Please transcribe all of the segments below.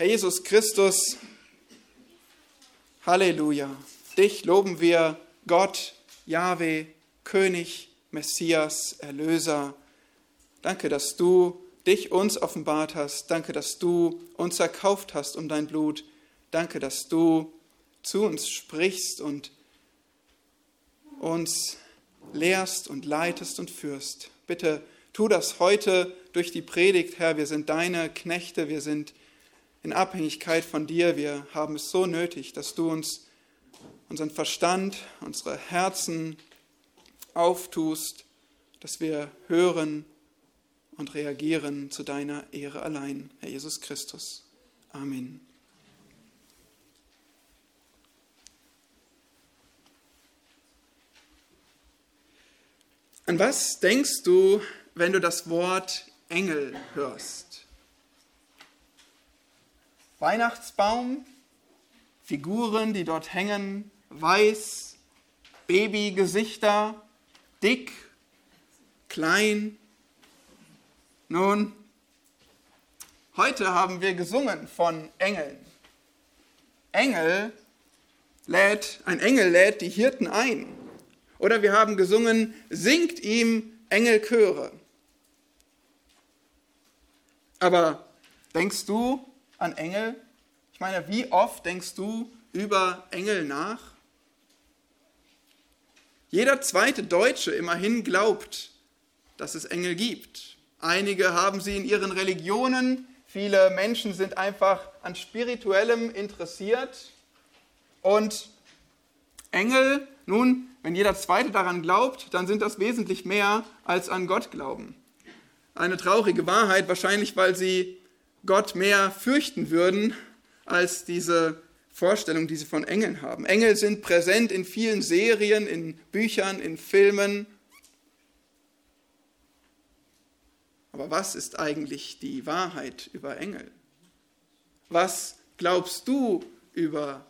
Herr Jesus Christus, Halleluja. Dich loben wir, Gott, Jahwe, König, Messias, Erlöser. Danke, dass du dich uns offenbart hast. Danke, dass du uns erkauft hast um dein Blut. Danke, dass du zu uns sprichst und uns lehrst und leitest und führst. Bitte tu das heute durch die Predigt, Herr. Wir sind deine Knechte, wir sind in Abhängigkeit von dir. Wir haben es so nötig, dass du uns unseren Verstand, unsere Herzen auftust, dass wir hören und reagieren zu deiner Ehre allein, Herr Jesus Christus. Amen. An was denkst du, wenn du das Wort Engel hörst? Weihnachtsbaum, Figuren, die dort hängen, weiß, Babygesichter, dick, klein. Nun, heute haben wir gesungen von Engeln. Engel lädt, ein Engel lädt die Hirten ein. Oder wir haben gesungen, singt ihm Engelchöre. Aber denkst du an Engel? Ich meine, wie oft denkst du über Engel nach? Jeder zweite Deutsche immerhin glaubt, dass es Engel gibt. Einige haben sie in ihren Religionen, viele Menschen sind einfach an spirituellem interessiert. Und Engel, nun, wenn jeder Zweite daran glaubt, dann sind das wesentlich mehr als an Gott glauben. Eine traurige Wahrheit, wahrscheinlich weil sie Gott mehr fürchten würden als diese Vorstellung, die sie von Engeln haben. Engel sind präsent in vielen Serien, in Büchern, in Filmen. Aber was ist eigentlich die Wahrheit über Engel? Was glaubst du über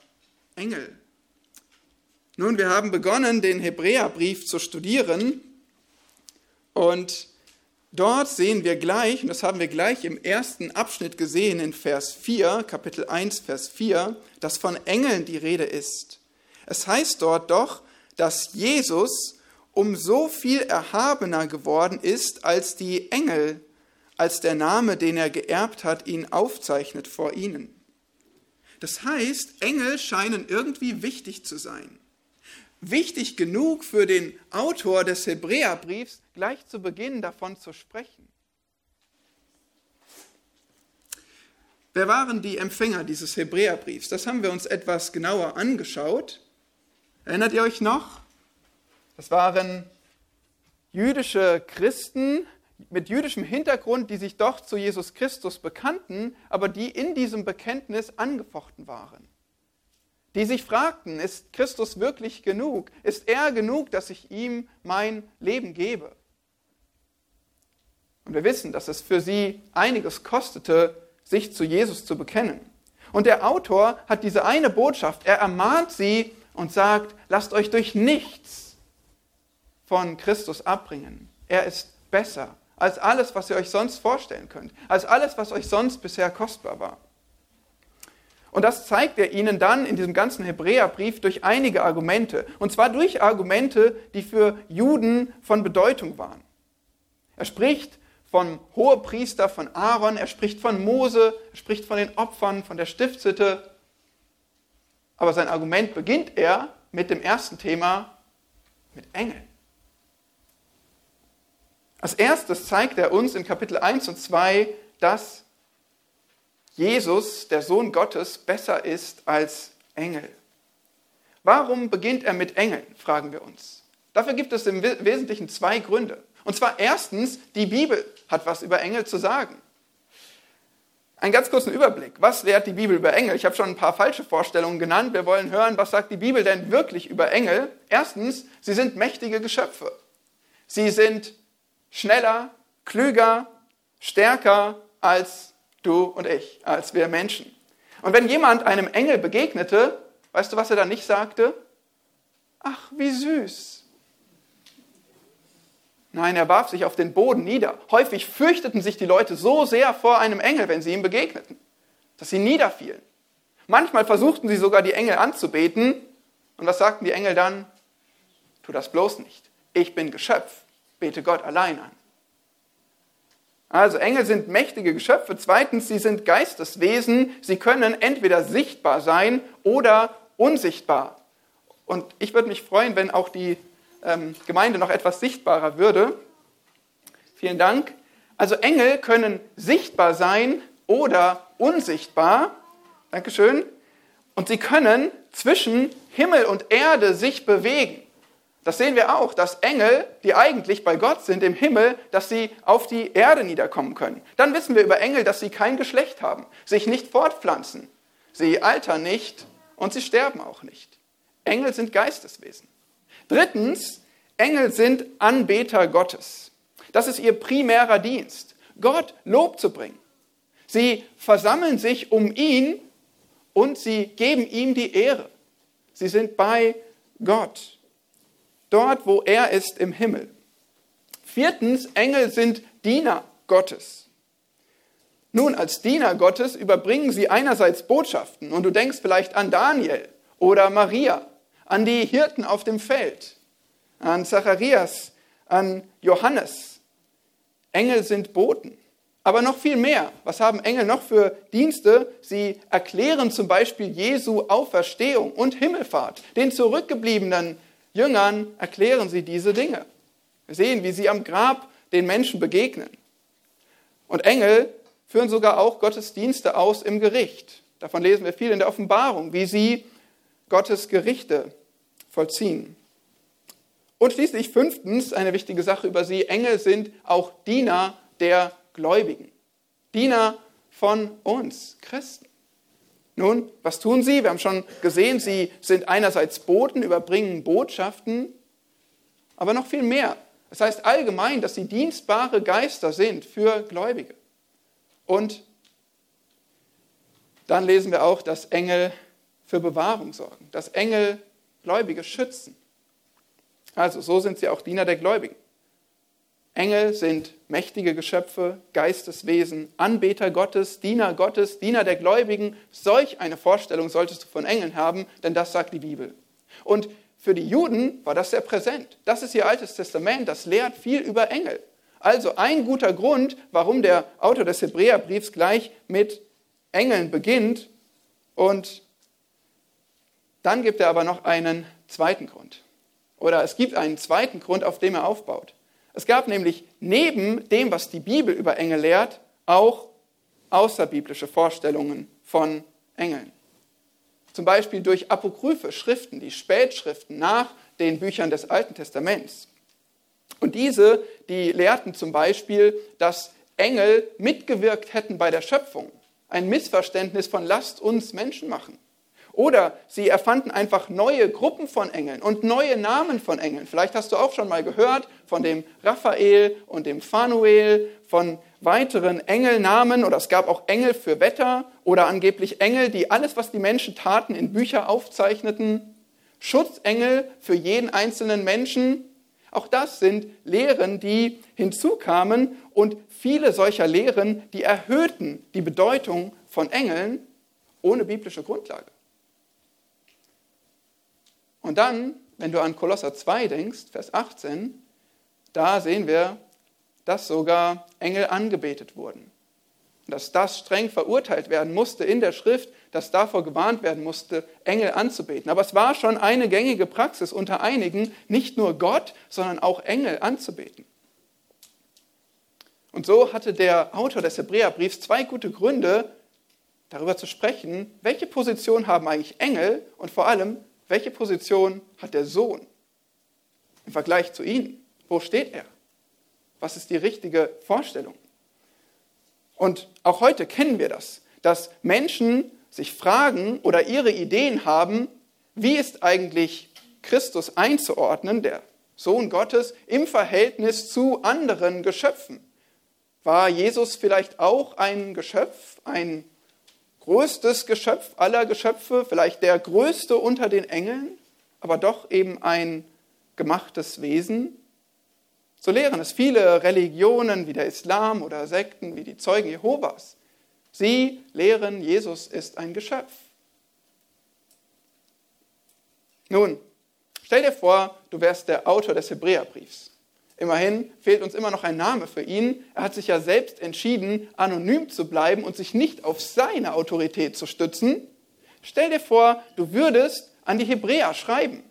Engel? Nun, wir haben begonnen, den Hebräerbrief zu studieren und dort sehen wir gleich, und das haben wir gleich im ersten Abschnitt gesehen in Vers 4, Kapitel 1, Vers 4, dass von Engeln die Rede ist. Es heißt dort doch, dass Jesus um so viel erhabener geworden ist als die Engel, als der Name, den er geerbt hat, ihn aufzeichnet vor ihnen. Das heißt, Engel scheinen irgendwie wichtig zu sein wichtig genug für den Autor des Hebräerbriefs, gleich zu Beginn davon zu sprechen. Wer waren die Empfänger dieses Hebräerbriefs? Das haben wir uns etwas genauer angeschaut. Erinnert ihr euch noch? Das waren jüdische Christen mit jüdischem Hintergrund, die sich doch zu Jesus Christus bekannten, aber die in diesem Bekenntnis angefochten waren die sich fragten, ist Christus wirklich genug? Ist er genug, dass ich ihm mein Leben gebe? Und wir wissen, dass es für sie einiges kostete, sich zu Jesus zu bekennen. Und der Autor hat diese eine Botschaft. Er ermahnt sie und sagt, lasst euch durch nichts von Christus abbringen. Er ist besser als alles, was ihr euch sonst vorstellen könnt, als alles, was euch sonst bisher kostbar war. Und das zeigt er ihnen dann in diesem ganzen Hebräerbrief durch einige Argumente. Und zwar durch Argumente, die für Juden von Bedeutung waren. Er spricht vom Hohepriester, von Aaron, er spricht von Mose, er spricht von den Opfern, von der Stiftshütte. Aber sein Argument beginnt er mit dem ersten Thema, mit Engeln. Als erstes zeigt er uns in Kapitel 1 und 2, dass Jesus, der Sohn Gottes, besser ist als Engel. Warum beginnt er mit Engeln, fragen wir uns. Dafür gibt es im Wesentlichen zwei Gründe. Und zwar erstens, die Bibel hat was über Engel zu sagen. Einen ganz kurzen Überblick. Was lehrt die Bibel über Engel? Ich habe schon ein paar falsche Vorstellungen genannt. Wir wollen hören, was sagt die Bibel denn wirklich über Engel? Erstens, sie sind mächtige Geschöpfe. Sie sind schneller, klüger, stärker als du und ich, als wir Menschen. Und wenn jemand einem Engel begegnete, weißt du, was er dann nicht sagte? Ach, wie süß. Nein, er warf sich auf den Boden nieder. Häufig fürchteten sich die Leute so sehr vor einem Engel, wenn sie ihm begegneten. dass sie niederfielen. Manchmal versuchten sie sogar die Engel anzubeten. Und was sagten die Engel dann? Tu das bloß nicht. Ich bin Geschöpf. Bete Gott allein an. Also Engel sind mächtige Geschöpfe. Zweitens, sie sind Geisteswesen. Sie können entweder sichtbar sein oder unsichtbar. Und ich würde mich freuen, wenn auch die ähm, Gemeinde noch etwas sichtbarer würde. Vielen Dank. Also Engel können sichtbar sein oder unsichtbar. Dankeschön. Und sie können zwischen Himmel und Erde sich bewegen. Das sehen wir auch, dass Engel, die eigentlich bei Gott sind im Himmel, dass sie auf die Erde niederkommen können. Dann wissen wir über Engel, dass sie kein Geschlecht haben, sich nicht fortpflanzen, sie altern nicht und sie sterben auch nicht. Engel sind Geisteswesen. Drittens, Engel sind Anbeter Gottes. Das ist ihr primärer Dienst, Gott Lob zu bringen. Sie versammeln sich um ihn und sie geben ihm die Ehre. Sie sind bei Gott, dort wo er ist im Himmel. Viertens, Engel sind Diener Gottes. Nun, als Diener Gottes überbringen sie einerseits Botschaften und du denkst vielleicht an Daniel oder Maria, an die Hirten auf dem Feld, an Zacharias, an Johannes. Engel sind Boten. Aber noch viel mehr. Was haben Engel noch für Dienste? Sie erklären zum Beispiel Jesu Auferstehung und Himmelfahrt. Den zurückgebliebenen Jüngern erklären sie diese Dinge. Wir sehen, wie sie am Grab den Menschen begegnen. Und Engel führen sogar auch Gottesdienste aus im Gericht. Davon lesen wir viel in der Offenbarung, wie sie Gottes Gerichte vollziehen. Und schließlich fünftens, eine wichtige Sache über sie, Engel sind auch Diener der Gläubigen, Diener von uns, Christen. Nun, was tun sie? Wir haben schon gesehen, sie sind einerseits Boten, überbringen Botschaften, aber noch viel mehr. Das heißt allgemein, dass sie dienstbare Geister sind für Gläubige. Und dann lesen wir auch, dass Engel für Bewahrung sorgen, dass Engel Gläubige schützen. Also so sind sie auch Diener der Gläubigen. Engel sind mächtige Geschöpfe, Geisteswesen, Anbeter Gottes, Diener Gottes, Diener der Gläubigen. Solch eine Vorstellung solltest du von Engeln haben, denn das sagt die Bibel. Und für die Juden war das sehr präsent. Das ist ihr altes Testament, das lehrt viel über Engel. Also ein guter Grund, warum der Autor des Hebräerbriefs gleich mit Engeln beginnt. Und dann gibt er aber noch einen zweiten Grund. Oder es gibt einen zweiten Grund, auf dem er aufbaut. Es gab nämlich neben dem, was die Bibel über Engel lehrt, auch außerbiblische Vorstellungen von Engeln. Zum Beispiel durch apokryphe Schriften, die Spätschriften nach den Büchern des Alten Testaments. Und diese, die lehrten zum Beispiel, dass Engel mitgewirkt hätten bei der Schöpfung. Ein Missverständnis von Lasst uns Menschen machen. Oder sie erfanden einfach neue Gruppen von Engeln und neue Namen von Engeln. Vielleicht hast du auch schon mal gehört von dem Raphael und dem Phanuel, von weiteren Engelnamen oder es gab auch Engel für Wetter oder angeblich Engel, die alles, was die Menschen taten, in Bücher aufzeichneten. Schutzengel für jeden einzelnen Menschen. Auch das sind Lehren, die hinzukamen und viele solcher Lehren, die erhöhten die Bedeutung von Engeln ohne biblische Grundlage. Und dann, wenn du an Kolosser 2 denkst, Vers 18, da sehen wir, dass sogar Engel angebetet wurden. dass das streng verurteilt werden musste in der Schrift, dass davor gewarnt werden musste, Engel anzubeten. Aber es war schon eine gängige Praxis unter einigen, nicht nur Gott, sondern auch Engel anzubeten. Und so hatte der Autor des Hebräerbriefs zwei gute Gründe, darüber zu sprechen, welche Position haben eigentlich Engel und vor allem, welche Position hat der Sohn im Vergleich zu ihnen? Wo steht er? Was ist die richtige Vorstellung? Und auch heute kennen wir das, dass Menschen sich fragen oder ihre Ideen haben, wie ist eigentlich Christus einzuordnen, der Sohn Gottes, im Verhältnis zu anderen Geschöpfen? War Jesus vielleicht auch ein Geschöpf, ein größtes Geschöpf aller Geschöpfe, vielleicht der größte unter den Engeln, aber doch eben ein gemachtes Wesen. So lehren es viele Religionen wie der Islam oder Sekten wie die Zeugen Jehovas. Sie lehren, Jesus ist ein Geschöpf. Nun, stell dir vor, du wärst der Autor des Hebräerbriefs. Immerhin fehlt uns immer noch ein Name für ihn. Er hat sich ja selbst entschieden, anonym zu bleiben und sich nicht auf seine Autorität zu stützen. Stell dir vor, du würdest an die Hebräer schreiben.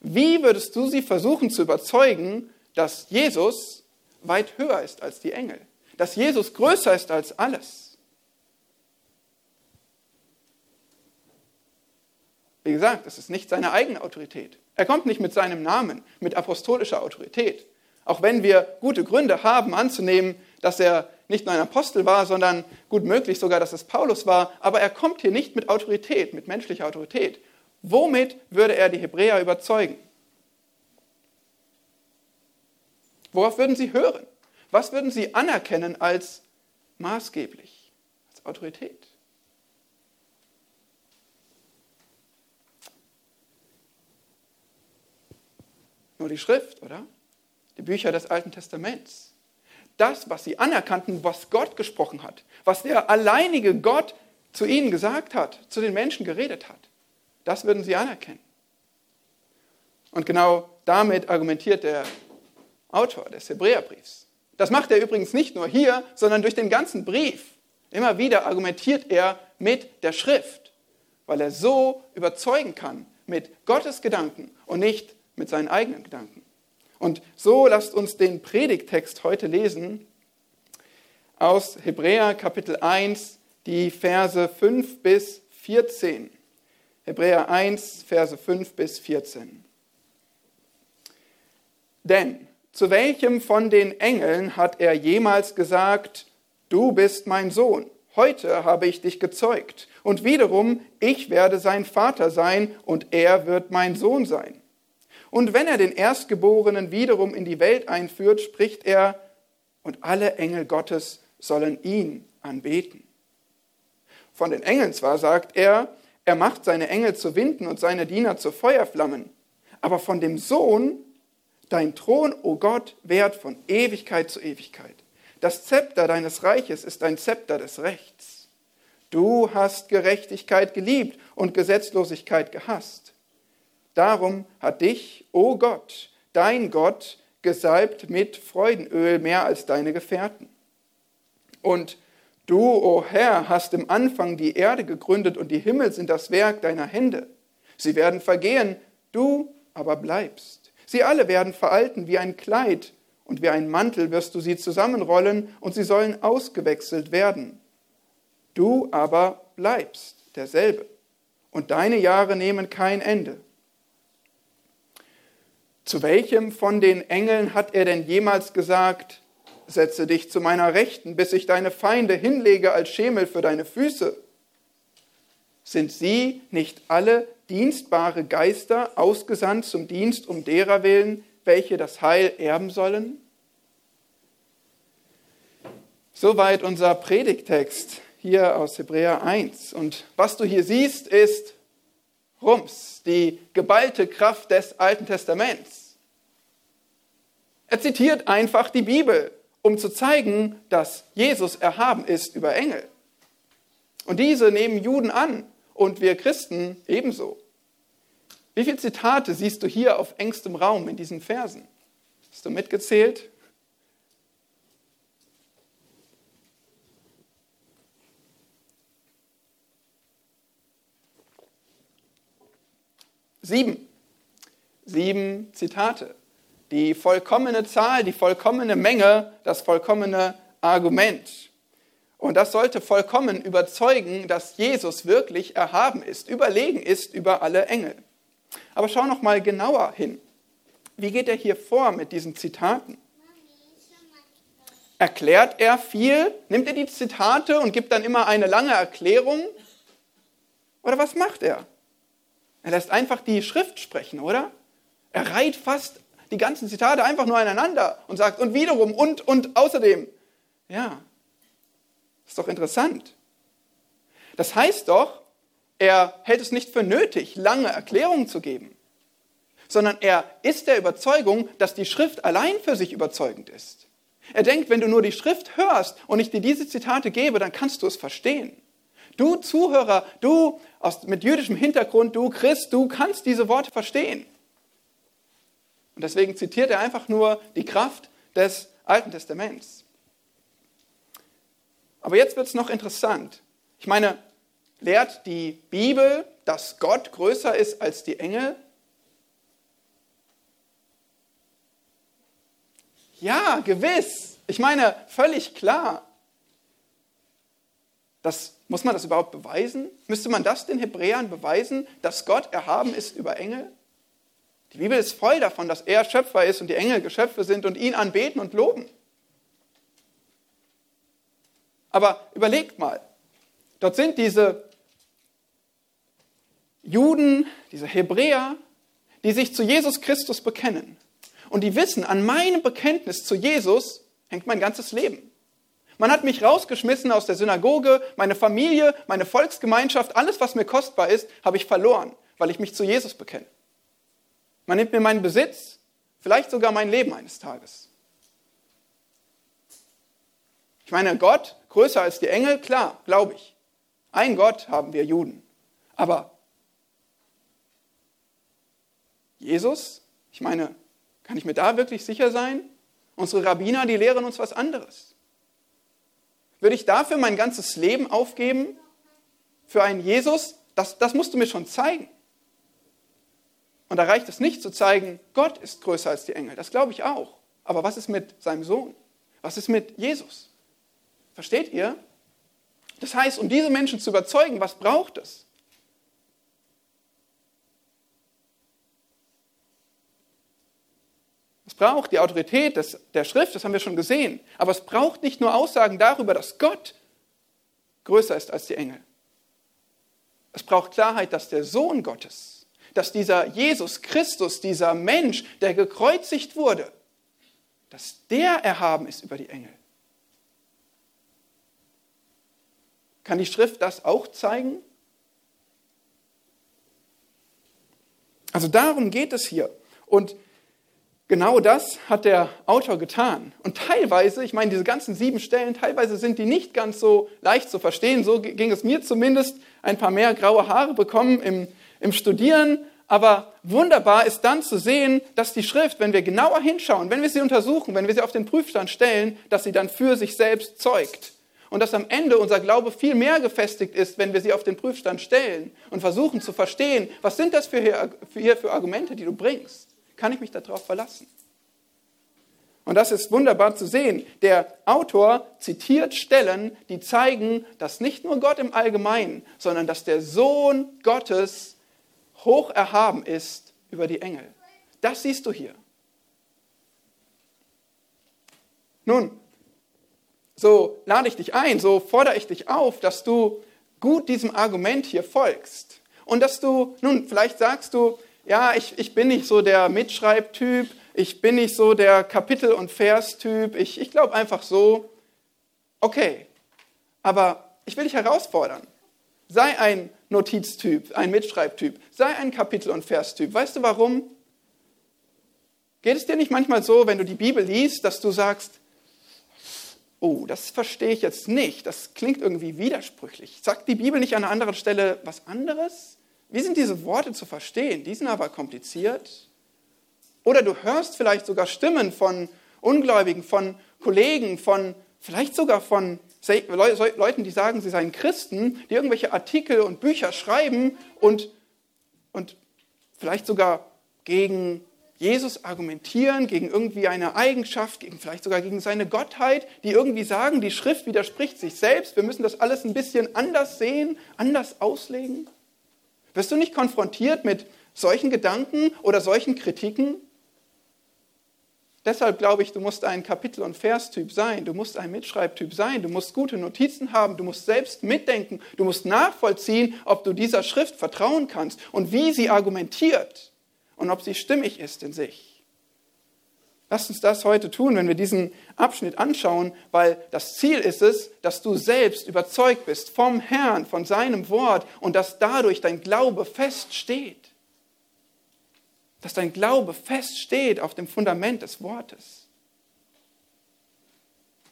Wie würdest du sie versuchen zu überzeugen, dass Jesus weit höher ist als die Engel? Dass Jesus größer ist als alles? Wie gesagt, es ist nicht seine eigene Autorität. Er kommt nicht mit seinem Namen, mit apostolischer Autorität. Auch wenn wir gute Gründe haben anzunehmen, dass er nicht nur ein Apostel war, sondern gut möglich sogar, dass es Paulus war, aber er kommt hier nicht mit Autorität, mit menschlicher Autorität. Womit würde er die Hebräer überzeugen? Worauf würden sie hören? Was würden sie anerkennen als maßgeblich, als Autorität? Nur die Schrift, oder? Die Bücher des Alten Testaments. Das, was sie anerkannten, was Gott gesprochen hat, was der alleinige Gott zu ihnen gesagt hat, zu den Menschen geredet hat, das würden sie anerkennen. Und genau damit argumentiert der Autor des Hebräerbriefs. Das macht er übrigens nicht nur hier, sondern durch den ganzen Brief. Immer wieder argumentiert er mit der Schrift, weil er so überzeugen kann mit Gottes Gedanken und nicht mit seinen eigenen Gedanken. Und so lasst uns den Predigtext heute lesen aus Hebräer Kapitel 1, die Verse 5 bis 14. Hebräer 1, Verse 5 bis 14. Denn zu welchem von den Engeln hat er jemals gesagt, du bist mein Sohn, heute habe ich dich gezeugt, und wiederum, ich werde sein Vater sein, und er wird mein Sohn sein. Und wenn er den Erstgeborenen wiederum in die Welt einführt, spricht er, und alle Engel Gottes sollen ihn anbeten. Von den Engeln zwar sagt er, er macht seine Engel zu Winden und seine Diener zu Feuerflammen, aber von dem Sohn, dein Thron, o oh Gott, währt von Ewigkeit zu Ewigkeit. Das Zepter deines Reiches ist ein Zepter des Rechts. Du hast Gerechtigkeit geliebt und Gesetzlosigkeit gehasst. Darum hat dich, o oh Gott, dein Gott, gesalbt mit Freudenöl mehr als deine Gefährten. Und du, o oh Herr, hast im Anfang die Erde gegründet und die Himmel sind das Werk deiner Hände. Sie werden vergehen, du aber bleibst. Sie alle werden veralten wie ein Kleid und wie ein Mantel wirst du sie zusammenrollen und sie sollen ausgewechselt werden. Du aber bleibst derselbe und deine Jahre nehmen kein Ende. Zu welchem von den Engeln hat er denn jemals gesagt, setze dich zu meiner Rechten, bis ich deine Feinde hinlege als Schemel für deine Füße? Sind sie nicht alle dienstbare Geister, ausgesandt zum Dienst um derer willen, welche das Heil erben sollen? Soweit unser Predigtext hier aus Hebräer 1. Und was du hier siehst, ist Rums, die geballte Kraft des Alten Testaments. Er zitiert einfach die Bibel, um zu zeigen, dass Jesus erhaben ist über Engel. Und diese nehmen Juden an und wir Christen ebenso. Wie viele Zitate siehst du hier auf engstem Raum in diesen Versen? Hast du mitgezählt? Sieben. Sieben Zitate. Die vollkommene Zahl, die vollkommene Menge, das vollkommene Argument. Und das sollte vollkommen überzeugen, dass Jesus wirklich erhaben ist, überlegen ist über alle Engel. Aber schau noch mal genauer hin. Wie geht er hier vor mit diesen Zitaten? Erklärt er viel? Nimmt er die Zitate und gibt dann immer eine lange Erklärung? Oder was macht er? Er lässt einfach die Schrift sprechen, oder? Er reiht fast die ganzen Zitate einfach nur aneinander und sagt und wiederum und und außerdem. Ja, ist doch interessant. Das heißt doch, er hält es nicht für nötig, lange Erklärungen zu geben, sondern er ist der Überzeugung, dass die Schrift allein für sich überzeugend ist. Er denkt, wenn du nur die Schrift hörst und ich dir diese Zitate gebe, dann kannst du es verstehen. Du Zuhörer, du aus, mit jüdischem Hintergrund, du Christ, du kannst diese Worte verstehen. Und deswegen zitiert er einfach nur die Kraft des Alten Testaments. Aber jetzt wird es noch interessant. Ich meine, lehrt die Bibel, dass Gott größer ist als die Engel? Ja, gewiss. Ich meine, völlig klar. Das, muss man das überhaupt beweisen? Müsste man das den Hebräern beweisen, dass Gott erhaben ist über Engel? Die Bibel ist voll davon, dass er Schöpfer ist und die Engel Geschöpfe sind und ihn anbeten und loben. Aber überlegt mal, dort sind diese Juden, diese Hebräer, die sich zu Jesus Christus bekennen. Und die wissen, an meinem Bekenntnis zu Jesus hängt mein ganzes Leben. Man hat mich rausgeschmissen aus der Synagoge, meine Familie, meine Volksgemeinschaft, alles, was mir kostbar ist, habe ich verloren, weil ich mich zu Jesus bekenne. Man nimmt mir meinen Besitz, vielleicht sogar mein Leben eines Tages. Ich meine, Gott, größer als die Engel, klar, glaube ich. Ein Gott haben wir Juden. Aber Jesus, ich meine, kann ich mir da wirklich sicher sein? Unsere Rabbiner, die lehren uns was anderes. Würde ich dafür mein ganzes Leben aufgeben? Für einen Jesus? Das, das musst du mir schon zeigen. Und da reicht es nicht zu zeigen, Gott ist größer als die Engel. Das glaube ich auch. Aber was ist mit seinem Sohn? Was ist mit Jesus? Versteht ihr? Das heißt, um diese Menschen zu überzeugen, was braucht es? Es braucht die Autorität des, der Schrift, das haben wir schon gesehen. Aber es braucht nicht nur Aussagen darüber, dass Gott größer ist als die Engel. Es braucht Klarheit, dass der Sohn Gottes dass dieser Jesus Christus, dieser Mensch, der gekreuzigt wurde, dass der erhaben ist über die Engel. Kann die Schrift das auch zeigen? Also darum geht es hier. Und genau das hat der Autor getan. Und teilweise, ich meine, diese ganzen sieben Stellen, teilweise sind die nicht ganz so leicht zu verstehen. So ging es mir zumindest. Ein paar mehr graue Haare bekommen im im Studieren, aber wunderbar ist dann zu sehen, dass die Schrift, wenn wir genauer hinschauen, wenn wir sie untersuchen, wenn wir sie auf den Prüfstand stellen, dass sie dann für sich selbst zeugt. Und dass am Ende unser Glaube viel mehr gefestigt ist, wenn wir sie auf den Prüfstand stellen und versuchen zu verstehen, was sind das für hier, für, hier für Argumente, die du bringst? Kann ich mich darauf verlassen? Und das ist wunderbar zu sehen. Der Autor zitiert Stellen, die zeigen, dass nicht nur Gott im Allgemeinen, sondern dass der Sohn Gottes hoch erhaben ist über die Engel. Das siehst du hier. Nun, so lade ich dich ein, so fordere ich dich auf, dass du gut diesem Argument hier folgst. Und dass du, nun, vielleicht sagst du, ja, ich, ich bin nicht so der Mitschreibtyp, ich bin nicht so der Kapitel- und Verstyp, ich, ich glaube einfach so, okay, aber ich will dich herausfordern. Sei ein Notiztyp, ein Mitschreibtyp. Sei ein Kapitel- und Verstyp. Weißt du warum? Geht es dir nicht manchmal so, wenn du die Bibel liest, dass du sagst, oh, das verstehe ich jetzt nicht, das klingt irgendwie widersprüchlich. Sagt die Bibel nicht an einer anderen Stelle was anderes? Wie sind diese Worte zu verstehen? Die sind aber kompliziert. Oder du hörst vielleicht sogar Stimmen von Ungläubigen, von Kollegen, von vielleicht sogar von Leuten, die sagen, sie seien Christen, die irgendwelche Artikel und Bücher schreiben und, und vielleicht sogar gegen Jesus argumentieren, gegen irgendwie eine Eigenschaft, gegen, vielleicht sogar gegen seine Gottheit, die irgendwie sagen, die Schrift widerspricht sich selbst, wir müssen das alles ein bisschen anders sehen, anders auslegen? Wirst du nicht konfrontiert mit solchen Gedanken oder solchen Kritiken? Deshalb glaube ich, du musst ein Kapitel- und Verstyp sein, du musst ein Mitschreibtyp sein, du musst gute Notizen haben, du musst selbst mitdenken, du musst nachvollziehen, ob du dieser Schrift vertrauen kannst und wie sie argumentiert und ob sie stimmig ist in sich. Lass uns das heute tun, wenn wir diesen Abschnitt anschauen, weil das Ziel ist es, dass du selbst überzeugt bist vom Herrn, von seinem Wort und dass dadurch dein Glaube feststeht dass dein Glaube feststeht auf dem Fundament des Wortes.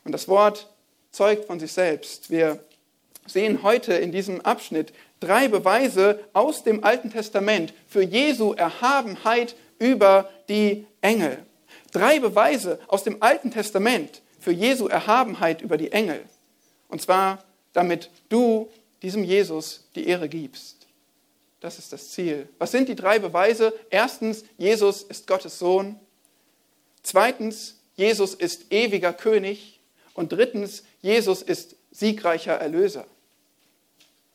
Und das Wort zeugt von sich selbst. Wir sehen heute in diesem Abschnitt drei Beweise aus dem Alten Testament für Jesu Erhabenheit über die Engel. Drei Beweise aus dem Alten Testament für Jesu Erhabenheit über die Engel. Und zwar, damit du diesem Jesus die Ehre gibst. Das ist das Ziel. Was sind die drei Beweise? Erstens, Jesus ist Gottes Sohn. Zweitens, Jesus ist ewiger König. Und drittens, Jesus ist siegreicher Erlöser.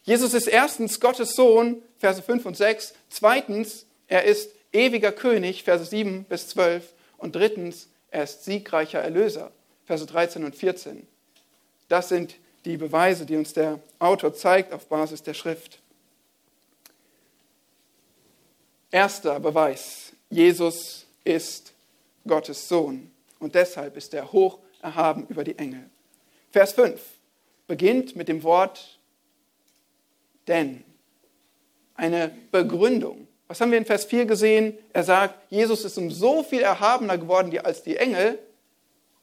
Jesus ist erstens Gottes Sohn, Verse 5 und 6. Zweitens, er ist ewiger König, Verse 7 bis 12. Und drittens, er ist siegreicher Erlöser, Verse 13 und 14. Das sind die Beweise, die uns der Autor zeigt auf Basis der Schrift. Erster Beweis, Jesus ist Gottes Sohn und deshalb ist er hoch erhaben über die Engel. Vers 5 beginnt mit dem Wort denn. Eine Begründung. Was haben wir in Vers 4 gesehen? Er sagt, Jesus ist um so viel erhabener geworden als die Engel.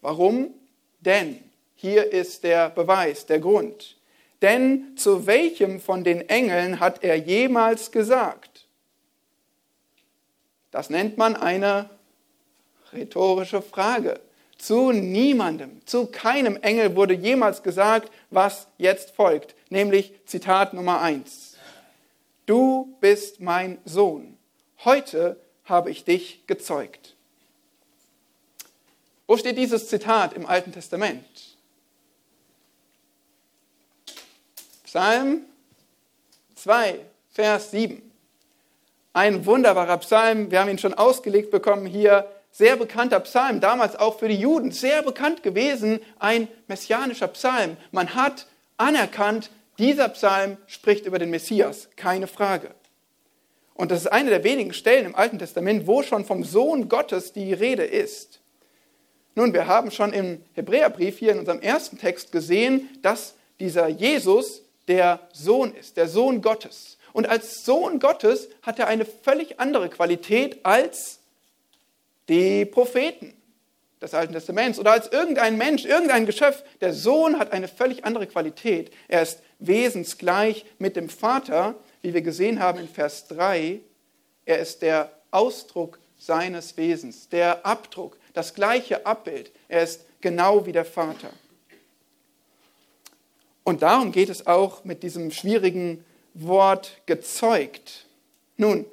Warum? Denn. Hier ist der Beweis, der Grund. Denn zu welchem von den Engeln hat er jemals gesagt? Das nennt man eine rhetorische Frage. Zu niemandem, zu keinem Engel wurde jemals gesagt, was jetzt folgt, nämlich Zitat Nummer eins. Du bist mein Sohn. Heute habe ich dich gezeugt. Wo steht dieses Zitat im Alten Testament? Psalm 2, Vers 7. Ein wunderbarer Psalm, wir haben ihn schon ausgelegt bekommen hier sehr bekannter Psalm, damals auch für die Juden sehr bekannt gewesen, ein messianischer Psalm. Man hat anerkannt, dieser Psalm spricht über den Messias, keine Frage. Und das ist eine der wenigen Stellen im Alten Testament, wo schon vom Sohn Gottes die Rede ist. Nun, wir haben schon im Hebräerbrief hier in unserem ersten Text gesehen, dass dieser Jesus der Sohn ist, der Sohn Gottes. Und als Sohn Gottes hat er eine völlig andere Qualität als die Propheten des Alten Testaments oder als irgendein Mensch, irgendein Geschöpf. Der Sohn hat eine völlig andere Qualität. Er ist wesensgleich mit dem Vater, wie wir gesehen haben in Vers 3. Er ist der Ausdruck seines Wesens, der Abdruck, das gleiche Abbild. Er ist genau wie der Vater. Und darum geht es auch mit diesem schwierigen Wort gezeugt. Nun,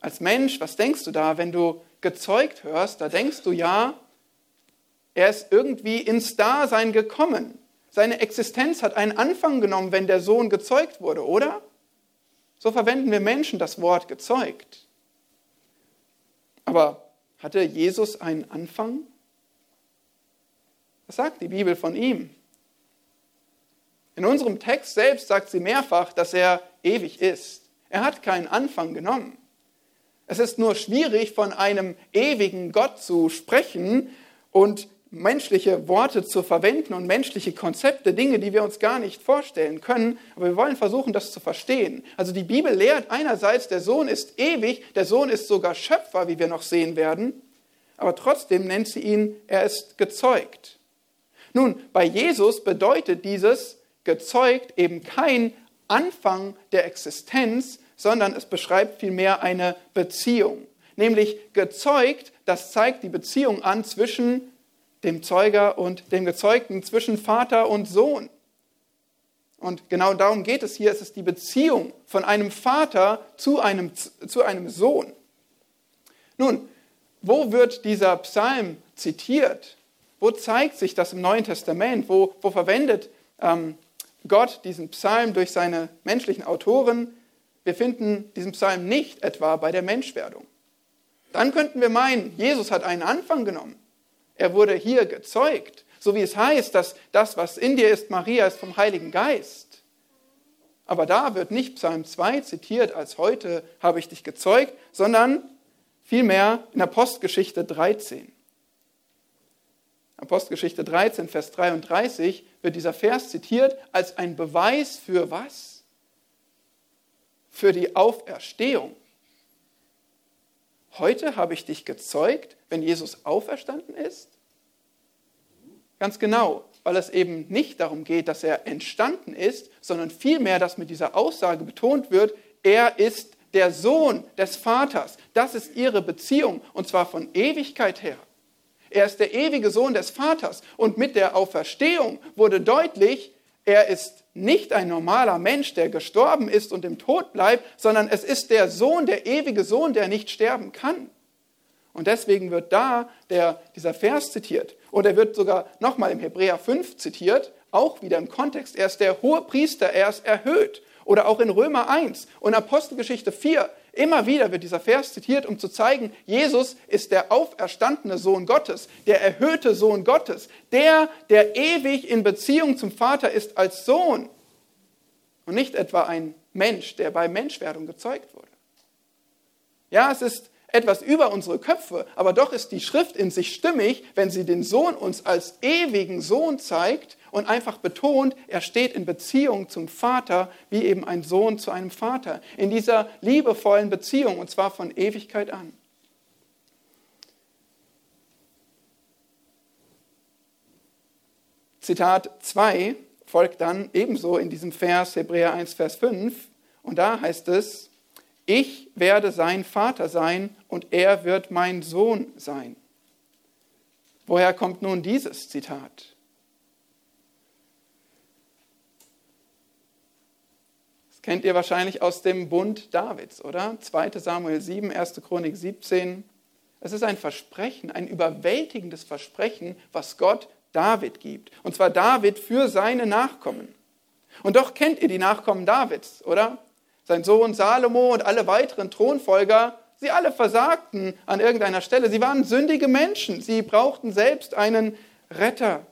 als Mensch, was denkst du da, wenn du gezeugt hörst, da denkst du ja, er ist irgendwie ins Dasein gekommen. Seine Existenz hat einen Anfang genommen, wenn der Sohn gezeugt wurde, oder? So verwenden wir Menschen das Wort gezeugt. Aber hatte Jesus einen Anfang? Was sagt die Bibel von ihm? In unserem Text selbst sagt sie mehrfach, dass er ewig ist. Er hat keinen Anfang genommen. Es ist nur schwierig, von einem ewigen Gott zu sprechen und menschliche Worte zu verwenden und menschliche Konzepte, Dinge, die wir uns gar nicht vorstellen können. Aber wir wollen versuchen, das zu verstehen. Also die Bibel lehrt einerseits, der Sohn ist ewig, der Sohn ist sogar Schöpfer, wie wir noch sehen werden. Aber trotzdem nennt sie ihn, er ist gezeugt. Nun, bei Jesus bedeutet dieses gezeugt eben kein Anfang der Existenz, sondern es beschreibt vielmehr eine Beziehung. Nämlich gezeugt, das zeigt die Beziehung an zwischen dem Zeuger und dem Gezeugten, zwischen Vater und Sohn. Und genau darum geht es hier. Es ist die Beziehung von einem Vater zu einem, zu einem Sohn. Nun, wo wird dieser Psalm zitiert? Wo zeigt sich das im Neuen Testament? Wo, wo verwendet ähm, Gott diesen Psalm durch seine menschlichen Autoren? Wir finden diesen Psalm nicht etwa bei der Menschwerdung. Dann könnten wir meinen, Jesus hat einen Anfang genommen. Er wurde hier gezeugt, so wie es heißt, dass das, was in dir ist, Maria, ist vom Heiligen Geist. Aber da wird nicht Psalm 2 zitiert, als heute habe ich dich gezeugt, sondern vielmehr in Apostelgeschichte 13. Apostelgeschichte 13, Vers 33 wird dieser Vers zitiert als ein Beweis für was? für die Auferstehung. Heute habe ich dich gezeugt, wenn Jesus auferstanden ist? Ganz genau. weil es eben nicht darum geht, dass er entstanden ist, sondern vielmehr, dass mit dieser Aussage betont wird, er ist der Sohn des Vaters. Das ist ihre Beziehung und zwar von Ewigkeit her. Er ist der ewige Sohn des Vaters und mit der Auferstehung wurde deutlich, er ist nicht ein normaler Mensch, der gestorben ist und im Tod bleibt, sondern es ist der Sohn, der ewige Sohn, der nicht sterben kann. Und deswegen wird da der, dieser Vers zitiert. Und er wird sogar nochmal im Hebräer 5 zitiert, auch wieder im Kontext. Er ist der hohe Priester, er ist erhöht. Oder auch in Römer 1 und Apostelgeschichte 4. Immer wieder wird dieser Vers zitiert, um zu zeigen, Jesus ist der auferstandene Sohn Gottes, der erhöhte Sohn Gottes, der, der ewig in Beziehung zum Vater ist als Sohn und nicht etwa ein Mensch, der bei Menschwerdung gezeugt wurde. Ja, es ist etwas über unsere Köpfe, aber doch ist die Schrift in sich stimmig, wenn sie den Sohn uns als ewigen Sohn zeigt und einfach betont, er steht in Beziehung zum Vater, wie eben ein Sohn zu einem Vater, in dieser liebevollen Beziehung und zwar von Ewigkeit an. Zitat 2 folgt dann ebenso in diesem Vers Hebräer 1, Vers 5 und da heißt es, ich werde sein Vater sein und er wird mein Sohn sein. Woher kommt nun dieses Zitat? Das kennt ihr wahrscheinlich aus dem Bund Davids, oder? 2 Samuel 7, 1. Chronik 17. Es ist ein Versprechen, ein überwältigendes Versprechen, was Gott David gibt. Und zwar David für seine Nachkommen. Und doch kennt ihr die Nachkommen Davids, oder? Sein Sohn Salomo und alle weiteren Thronfolger, sie alle versagten an irgendeiner Stelle. Sie waren sündige Menschen. Sie brauchten selbst einen Retter.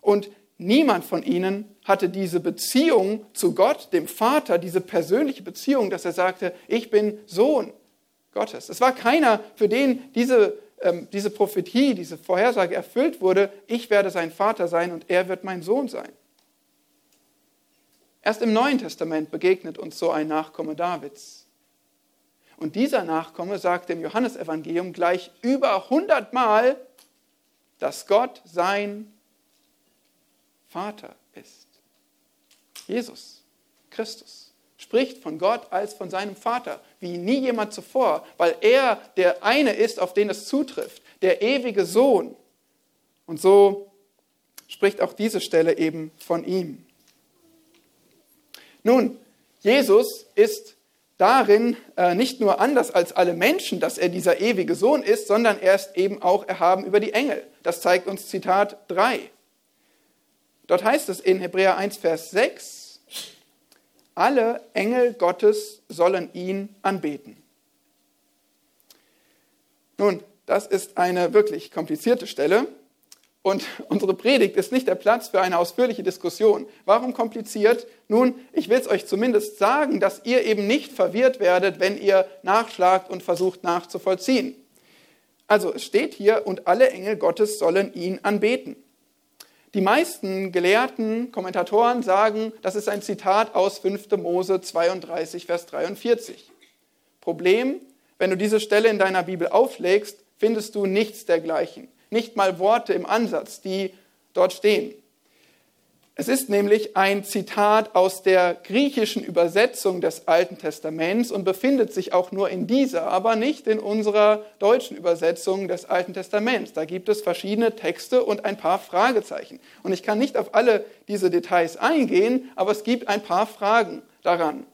Und niemand von ihnen hatte diese Beziehung zu Gott, dem Vater, diese persönliche Beziehung, dass er sagte, ich bin Sohn Gottes. Es war keiner, für den diese, ähm, diese Prophetie, diese Vorhersage erfüllt wurde, ich werde sein Vater sein und er wird mein Sohn sein. Erst im Neuen Testament begegnet uns so ein Nachkomme Davids. Und dieser Nachkomme sagt im Johannesevangelium gleich über 100 Mal, dass Gott sein Vater ist. Jesus Christus spricht von Gott als von seinem Vater, wie nie jemand zuvor, weil er der eine ist, auf den es zutrifft, der ewige Sohn. Und so spricht auch diese Stelle eben von ihm. Nun, Jesus ist darin äh, nicht nur anders als alle Menschen, dass er dieser ewige Sohn ist, sondern er ist eben auch erhaben über die Engel. Das zeigt uns Zitat 3. Dort heißt es in Hebräer 1, Vers 6, alle Engel Gottes sollen ihn anbeten. Nun, das ist eine wirklich komplizierte Stelle. Und unsere Predigt ist nicht der Platz für eine ausführliche Diskussion. Warum kompliziert? Nun, ich will es euch zumindest sagen, dass ihr eben nicht verwirrt werdet, wenn ihr nachschlagt und versucht nachzuvollziehen. Also es steht hier, und alle Engel Gottes sollen ihn anbeten. Die meisten gelehrten Kommentatoren sagen, das ist ein Zitat aus 5. Mose 32, Vers 43. Problem, wenn du diese Stelle in deiner Bibel auflegst, findest du nichts dergleichen nicht mal Worte im Ansatz, die dort stehen. Es ist nämlich ein Zitat aus der griechischen Übersetzung des Alten Testaments und befindet sich auch nur in dieser, aber nicht in unserer deutschen Übersetzung des Alten Testaments. Da gibt es verschiedene Texte und ein paar Fragezeichen. Und ich kann nicht auf alle diese Details eingehen, aber es gibt ein paar Fragen daran.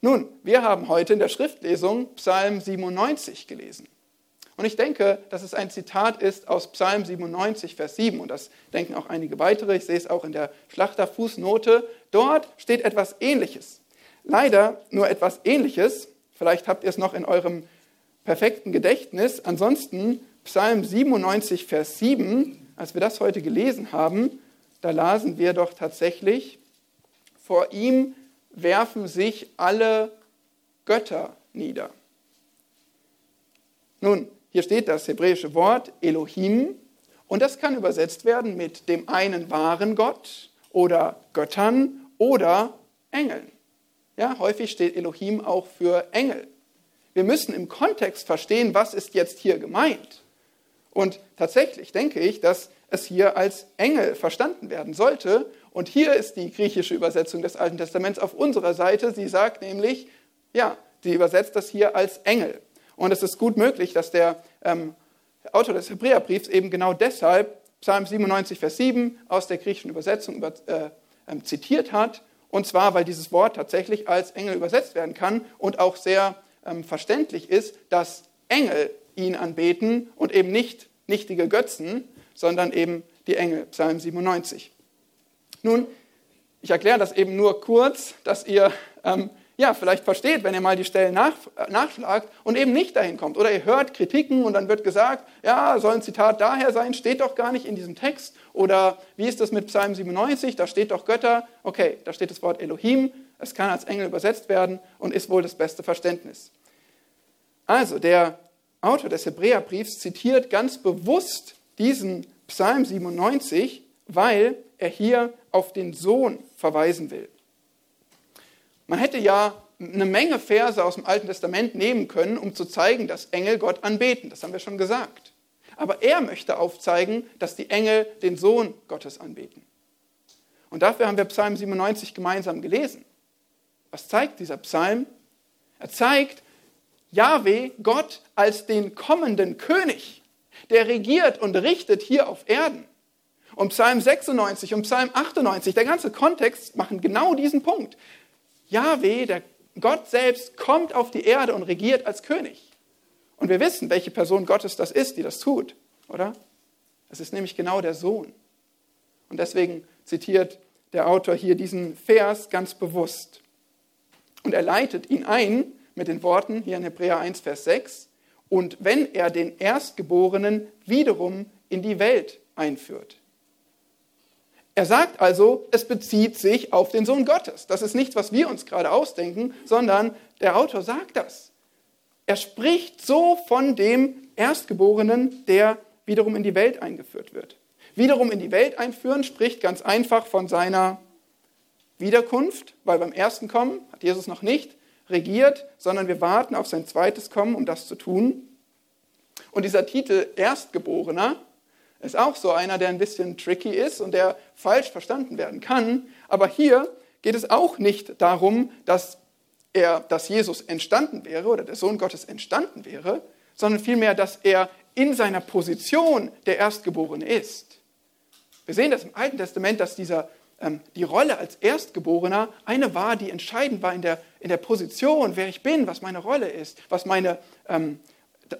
Nun, wir haben heute in der Schriftlesung Psalm 97 gelesen. Und ich denke, dass es ein Zitat ist aus Psalm 97, Vers 7. Und das denken auch einige weitere. Ich sehe es auch in der Schlachterfußnote. Dort steht etwas Ähnliches. Leider nur etwas Ähnliches. Vielleicht habt ihr es noch in eurem perfekten Gedächtnis. Ansonsten Psalm 97, Vers 7, als wir das heute gelesen haben, da lasen wir doch tatsächlich, vor ihm werfen sich alle Götter nieder. Nun, hier steht das hebräische Wort Elohim und das kann übersetzt werden mit dem einen wahren Gott oder Göttern oder Engeln. Ja, häufig steht Elohim auch für Engel. Wir müssen im Kontext verstehen, was ist jetzt hier gemeint. Und tatsächlich denke ich, dass es hier als Engel verstanden werden sollte. Und hier ist die griechische Übersetzung des Alten Testaments auf unserer Seite. Sie sagt nämlich, ja, sie übersetzt das hier als Engel. Und es ist gut möglich, dass der ähm, Autor des Hebräerbriefs eben genau deshalb Psalm 97, Vers 7 aus der griechischen Übersetzung über, äh, äh, zitiert hat. Und zwar, weil dieses Wort tatsächlich als Engel übersetzt werden kann und auch sehr ähm, verständlich ist, dass Engel ihn anbeten und eben nicht nichtige Götzen, sondern eben die Engel, Psalm 97. Nun, ich erkläre das eben nur kurz, dass ihr ähm, ja, vielleicht versteht, wenn ihr mal die Stellen nach, äh, nachschlagt und eben nicht dahin kommt. Oder ihr hört Kritiken und dann wird gesagt, ja, soll ein Zitat daher sein, steht doch gar nicht in diesem Text. Oder wie ist das mit Psalm 97? Da steht doch Götter. Okay, da steht das Wort Elohim. Es kann als Engel übersetzt werden und ist wohl das beste Verständnis. Also, der Autor des Hebräerbriefs zitiert ganz bewusst diesen Psalm 97, weil er hier auf den Sohn verweisen will. Man hätte ja eine Menge Verse aus dem Alten Testament nehmen können, um zu zeigen, dass Engel Gott anbeten. Das haben wir schon gesagt. Aber er möchte aufzeigen, dass die Engel den Sohn Gottes anbeten. Und dafür haben wir Psalm 97 gemeinsam gelesen. Was zeigt dieser Psalm? Er zeigt Yahweh, Gott, als den kommenden König, der regiert und richtet hier auf Erden. Und Psalm 96 und Psalm 98, der ganze Kontext machen genau diesen Punkt. Yahweh, der Gott selbst, kommt auf die Erde und regiert als König. Und wir wissen, welche Person Gottes das ist, die das tut, oder? Es ist nämlich genau der Sohn. Und deswegen zitiert der Autor hier diesen Vers ganz bewusst. Und er leitet ihn ein mit den Worten hier in Hebräer 1, Vers 6. Und wenn er den Erstgeborenen wiederum in die Welt einführt. Er sagt also, es bezieht sich auf den Sohn Gottes. Das ist nichts, was wir uns gerade ausdenken, sondern der Autor sagt das. Er spricht so von dem Erstgeborenen, der wiederum in die Welt eingeführt wird. Wiederum in die Welt einführen spricht ganz einfach von seiner Wiederkunft, weil beim ersten Kommen hat Jesus noch nicht regiert, sondern wir warten auf sein zweites Kommen, um das zu tun. Und dieser Titel Erstgeborener ist auch so einer, der ein bisschen tricky ist und der falsch verstanden werden kann. Aber hier geht es auch nicht darum, dass, er, dass Jesus entstanden wäre oder der Sohn Gottes entstanden wäre, sondern vielmehr, dass er in seiner Position der Erstgeborene ist. Wir sehen das im Alten Testament, dass dieser, ähm, die Rolle als Erstgeborener eine war, die entscheidend war in der, in der Position, wer ich bin, was meine Rolle ist, was meine, ähm,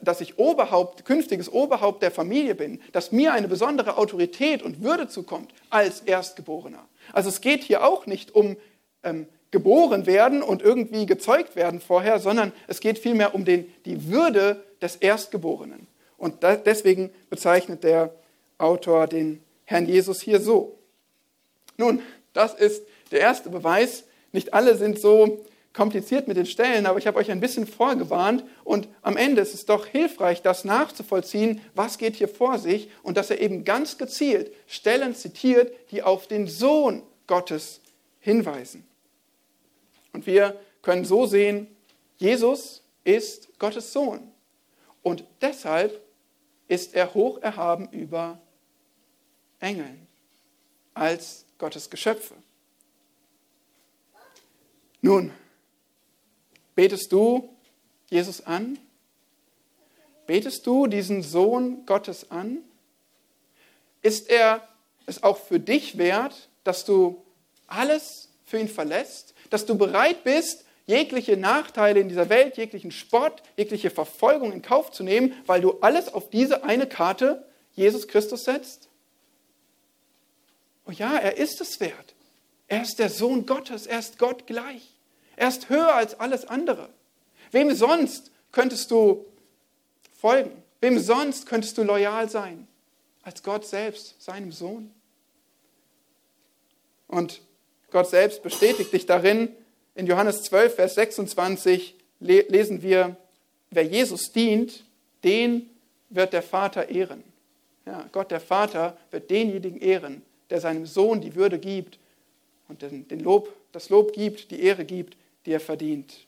dass ich Oberhaupt, künftiges Oberhaupt der Familie bin, dass mir eine besondere Autorität und Würde zukommt als Erstgeborener. Also es geht hier auch nicht um ähm, geboren werden und irgendwie gezeugt werden vorher, sondern es geht vielmehr um den, die Würde des Erstgeborenen. Und da, deswegen bezeichnet der Autor den Herrn Jesus hier so. Nun, das ist der erste Beweis. Nicht alle sind so kompliziert mit den Stellen, aber ich habe euch ein bisschen vorgewarnt und am Ende ist es doch hilfreich, das nachzuvollziehen, was geht hier vor sich und dass er eben ganz gezielt Stellen zitiert, die auf den Sohn Gottes hinweisen. Und wir können so sehen, Jesus ist Gottes Sohn und deshalb ist er hoch erhaben über Engeln als Gottes Geschöpfe. Nun, Betest du Jesus an? Betest du diesen Sohn Gottes an? Ist er es auch für dich wert, dass du alles für ihn verlässt? Dass du bereit bist, jegliche Nachteile in dieser Welt, jeglichen Spott, jegliche Verfolgung in Kauf zu nehmen, weil du alles auf diese eine Karte Jesus Christus setzt? Oh ja, er ist es wert. Er ist der Sohn Gottes, er ist Gott gleich. Er ist höher als alles andere. Wem sonst könntest du folgen? Wem sonst könntest du loyal sein? Als Gott selbst, seinem Sohn. Und Gott selbst bestätigt dich darin. In Johannes 12, Vers 26 lesen wir, wer Jesus dient, den wird der Vater ehren. Ja, Gott der Vater wird denjenigen ehren, der seinem Sohn die Würde gibt und den, Lob, das Lob gibt, die Ehre gibt, die er verdient.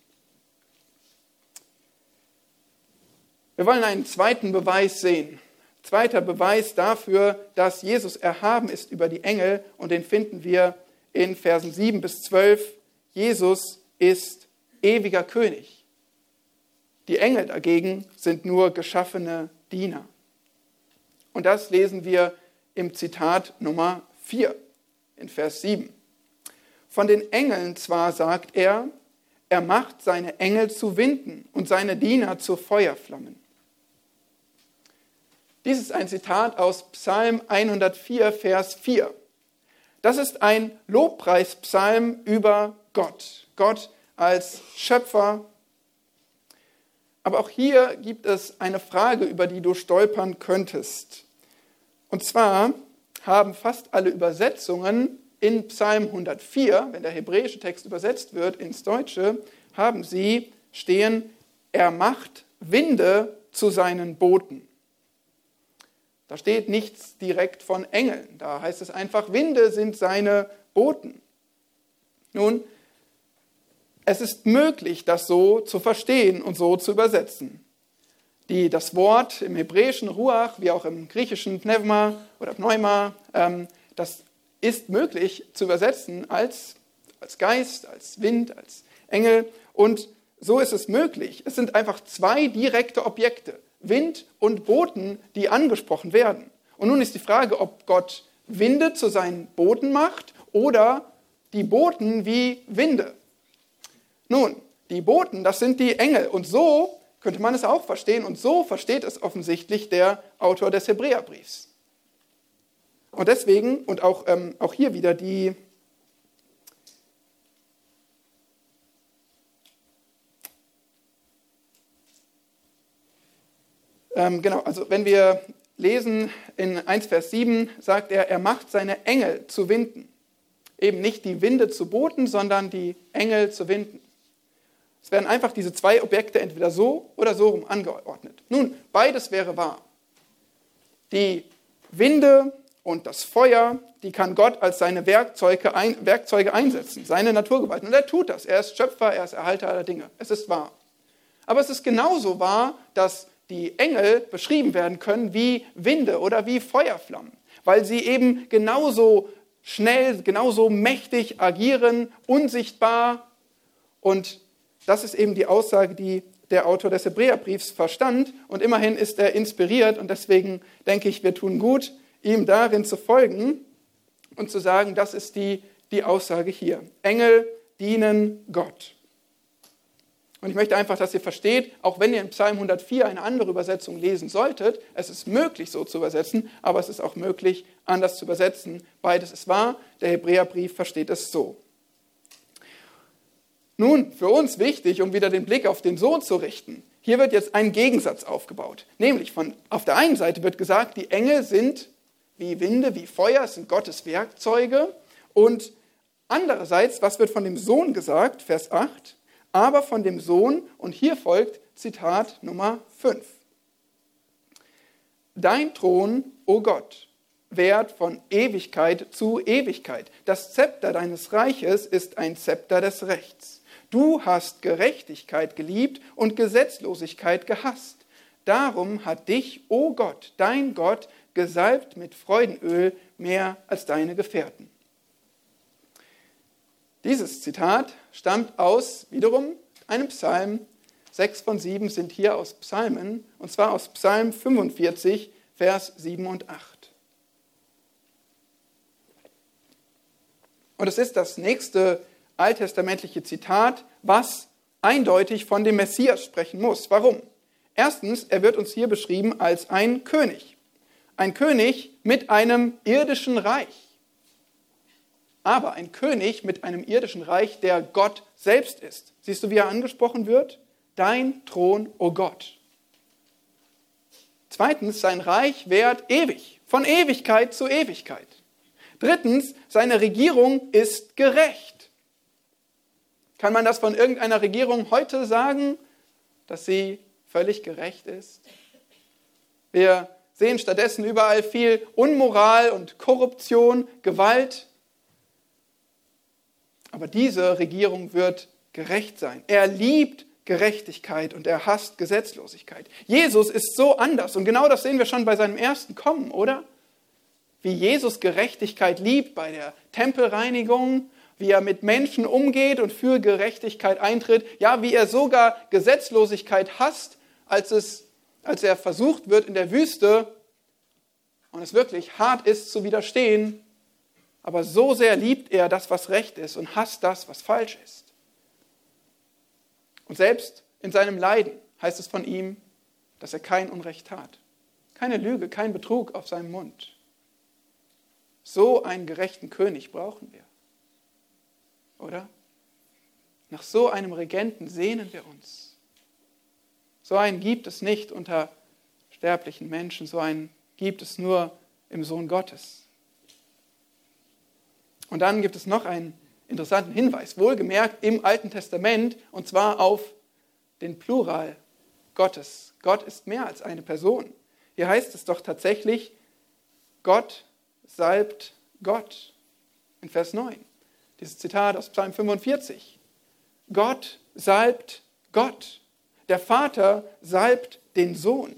Wir wollen einen zweiten Beweis sehen, zweiter Beweis dafür, dass Jesus erhaben ist über die Engel und den finden wir in Versen 7 bis 12. Jesus ist ewiger König. Die Engel dagegen sind nur geschaffene Diener. Und das lesen wir im Zitat Nummer 4 in Vers 7. Von den Engeln zwar sagt er, er macht seine Engel zu Winden und seine Diener zu Feuerflammen. Dies ist ein Zitat aus Psalm 104, Vers 4. Das ist ein Lobpreispsalm über Gott. Gott als Schöpfer. Aber auch hier gibt es eine Frage, über die du stolpern könntest. Und zwar haben fast alle Übersetzungen in Psalm 104, wenn der hebräische Text übersetzt wird ins Deutsche, haben sie stehen, er macht Winde zu seinen Boten. Da steht nichts direkt von Engeln. Da heißt es einfach, Winde sind seine Boten. Nun, es ist möglich, das so zu verstehen und so zu übersetzen. Die, das Wort im hebräischen Ruach, wie auch im griechischen Pneuma oder Pneuma, ähm, das ist möglich zu übersetzen als, als Geist, als Wind, als Engel. Und so ist es möglich. Es sind einfach zwei direkte Objekte. Wind und Boten, die angesprochen werden. Und nun ist die Frage, ob Gott Winde zu seinen Boten macht oder die Boten wie Winde. Nun, die Boten, das sind die Engel. Und so könnte man es auch verstehen. Und so versteht es offensichtlich der Autor des Hebräerbriefs. Und deswegen, und auch, ähm, auch hier wieder die, Ähm, genau, also wenn wir lesen in 1 Vers 7, sagt er, er macht seine Engel zu Winden. Eben nicht die Winde zu Booten, sondern die Engel zu Winden. Es werden einfach diese zwei Objekte entweder so oder so rum angeordnet. Nun, beides wäre wahr. Die Winde und das Feuer, die kann Gott als seine Werkzeuge, ein, Werkzeuge einsetzen, seine Naturgewalten. Und er tut das. Er ist Schöpfer, er ist Erhalter aller Dinge. Es ist wahr. Aber es ist genauso wahr, dass die Engel beschrieben werden können wie Winde oder wie Feuerflammen, weil sie eben genauso schnell, genauso mächtig agieren, unsichtbar. Und das ist eben die Aussage, die der Autor des Hebräerbriefs verstand. Und immerhin ist er inspiriert und deswegen denke ich, wir tun gut, ihm darin zu folgen und zu sagen, das ist die, die Aussage hier. Engel dienen Gott. Und ich möchte einfach, dass ihr versteht, auch wenn ihr in Psalm 104 eine andere Übersetzung lesen solltet, es ist möglich, so zu übersetzen, aber es ist auch möglich, anders zu übersetzen. Beides ist wahr. Der Hebräerbrief versteht es so. Nun, für uns wichtig, um wieder den Blick auf den Sohn zu richten. Hier wird jetzt ein Gegensatz aufgebaut. Nämlich von, auf der einen Seite wird gesagt, die Engel sind wie Winde, wie Feuer, sind Gottes Werkzeuge. Und andererseits, was wird von dem Sohn gesagt? Vers 8 aber von dem Sohn. Und hier folgt Zitat Nummer 5. Dein Thron, o oh Gott, währt von Ewigkeit zu Ewigkeit. Das Zepter deines Reiches ist ein Zepter des Rechts. Du hast Gerechtigkeit geliebt und Gesetzlosigkeit gehasst. Darum hat dich, o oh Gott, dein Gott, gesalbt mit Freudenöl mehr als deine Gefährten. Dieses Zitat stammt aus wiederum einem Psalm. Sechs von sieben sind hier aus Psalmen, und zwar aus Psalm 45, Vers 7 und 8. Und es ist das nächste alttestamentliche Zitat, was eindeutig von dem Messias sprechen muss. Warum? Erstens, er wird uns hier beschrieben als ein König. Ein König mit einem irdischen Reich aber ein König mit einem irdischen Reich, der Gott selbst ist. Siehst du, wie er angesprochen wird? Dein Thron, o oh Gott. Zweitens, sein Reich währt ewig, von Ewigkeit zu Ewigkeit. Drittens, seine Regierung ist gerecht. Kann man das von irgendeiner Regierung heute sagen, dass sie völlig gerecht ist? Wir sehen stattdessen überall viel Unmoral und Korruption, Gewalt, aber diese Regierung wird gerecht sein. Er liebt Gerechtigkeit und er hasst Gesetzlosigkeit. Jesus ist so anders und genau das sehen wir schon bei seinem ersten Kommen, oder? Wie Jesus Gerechtigkeit liebt bei der Tempelreinigung, wie er mit Menschen umgeht und für Gerechtigkeit eintritt, ja, wie er sogar Gesetzlosigkeit hasst, als, es, als er versucht wird in der Wüste und es wirklich hart ist zu widerstehen, aber so sehr liebt er das, was recht ist und hasst das, was falsch ist. Und selbst in seinem Leiden heißt es von ihm, dass er kein Unrecht tat. Keine Lüge, kein Betrug auf seinem Mund. So einen gerechten König brauchen wir. Oder? Nach so einem Regenten sehnen wir uns. So einen gibt es nicht unter sterblichen Menschen, so einen gibt es nur im Sohn Gottes. Und dann gibt es noch einen interessanten Hinweis, wohlgemerkt im Alten Testament, und zwar auf den Plural Gottes. Gott ist mehr als eine Person. Hier heißt es doch tatsächlich, Gott salbt Gott in Vers 9. Dieses Zitat aus Psalm 45. Gott salbt Gott. Der Vater salbt den Sohn.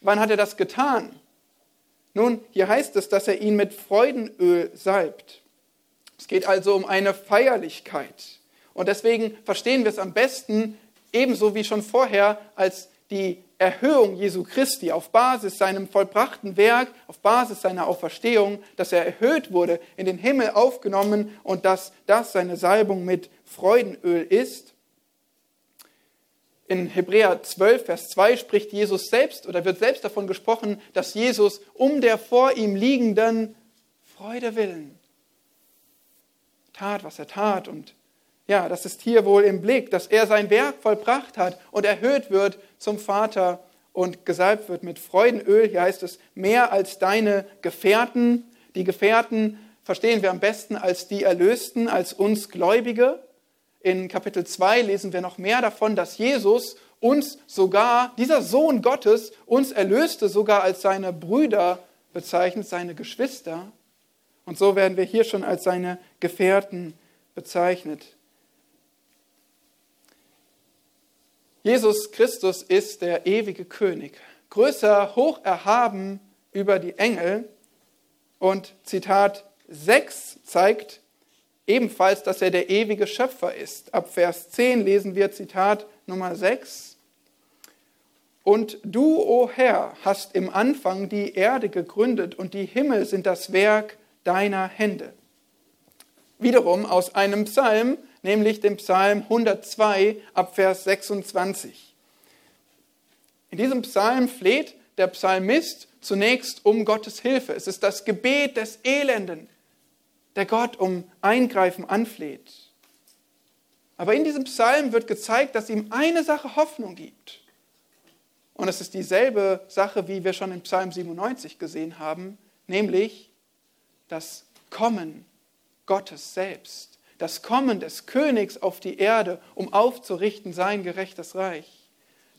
Wann hat er das getan? Nun, hier heißt es, dass er ihn mit Freudenöl salbt. Es geht also um eine Feierlichkeit. Und deswegen verstehen wir es am besten, ebenso wie schon vorher, als die Erhöhung Jesu Christi auf Basis seinem vollbrachten Werk, auf Basis seiner Auferstehung, dass er erhöht wurde, in den Himmel aufgenommen und dass das seine Salbung mit Freudenöl ist. In Hebräer 12, Vers 2 spricht Jesus selbst oder wird selbst davon gesprochen, dass Jesus um der vor ihm liegenden Freude willen tat, was er tat. Und ja, das ist hier wohl im Blick, dass er sein Werk vollbracht hat und erhöht wird zum Vater und gesalbt wird mit Freudenöl. Hier heißt es, mehr als deine Gefährten. Die Gefährten verstehen wir am besten als die Erlösten, als uns Gläubige. In Kapitel 2 lesen wir noch mehr davon, dass Jesus uns sogar, dieser Sohn Gottes, uns erlöste, sogar als seine Brüder bezeichnet, seine Geschwister. Und so werden wir hier schon als seine Gefährten bezeichnet. Jesus Christus ist der ewige König, größer, hoch erhaben über die Engel. Und Zitat 6 zeigt, ebenfalls, dass er der ewige Schöpfer ist. Ab Vers 10 lesen wir Zitat Nummer 6. Und du, o Herr, hast im Anfang die Erde gegründet und die Himmel sind das Werk deiner Hände. Wiederum aus einem Psalm, nämlich dem Psalm 102 ab Vers 26. In diesem Psalm fleht der Psalmist zunächst um Gottes Hilfe. Es ist das Gebet des Elenden, der Gott um Eingreifen anfleht. Aber in diesem Psalm wird gezeigt, dass ihm eine Sache Hoffnung gibt. Und es ist dieselbe Sache, wie wir schon in Psalm 97 gesehen haben, nämlich das Kommen Gottes selbst, das Kommen des Königs auf die Erde, um aufzurichten sein gerechtes Reich.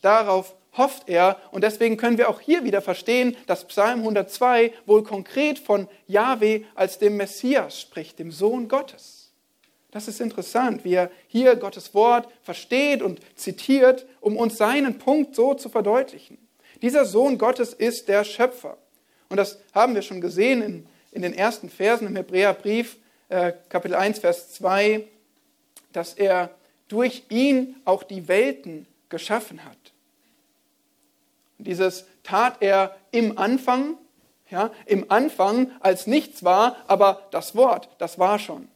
Darauf hofft er. Und deswegen können wir auch hier wieder verstehen, dass Psalm 102 wohl konkret von Yahweh als dem Messias spricht, dem Sohn Gottes. Das ist interessant, wie er hier Gottes Wort versteht und zitiert, um uns seinen Punkt so zu verdeutlichen. Dieser Sohn Gottes ist der Schöpfer. Und das haben wir schon gesehen in, in den ersten Versen im Hebräerbrief, äh, Kapitel 1, Vers 2, dass er durch ihn auch die Welten geschaffen hat. Dieses tat er im Anfang, ja, im Anfang, als nichts war, aber das Wort, das war schon.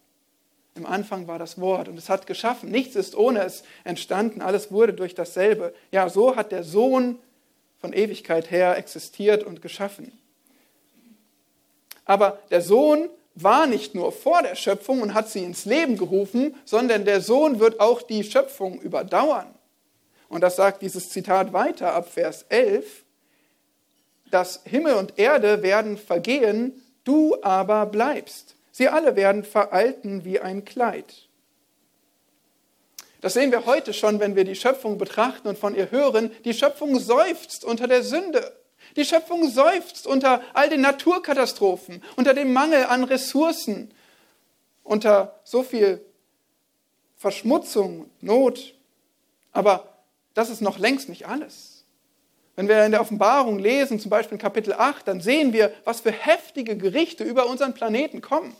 Im Anfang war das Wort und es hat geschaffen. Nichts ist ohne es entstanden, alles wurde durch dasselbe. Ja, so hat der Sohn von Ewigkeit her existiert und geschaffen. Aber der Sohn war nicht nur vor der Schöpfung und hat sie ins Leben gerufen, sondern der Sohn wird auch die Schöpfung überdauern. Und das sagt dieses Zitat weiter ab Vers 11, dass Himmel und Erde werden vergehen, du aber bleibst. Sie alle werden veralten wie ein Kleid. Das sehen wir heute schon, wenn wir die Schöpfung betrachten und von ihr hören. Die Schöpfung seufzt unter der Sünde. Die Schöpfung seufzt unter all den Naturkatastrophen, unter dem Mangel an Ressourcen, unter so viel Verschmutzung, Not. Aber das ist noch längst nicht alles. Wenn wir in der Offenbarung lesen, zum Beispiel in Kapitel 8, dann sehen wir, was für heftige Gerichte über unseren Planeten kommen.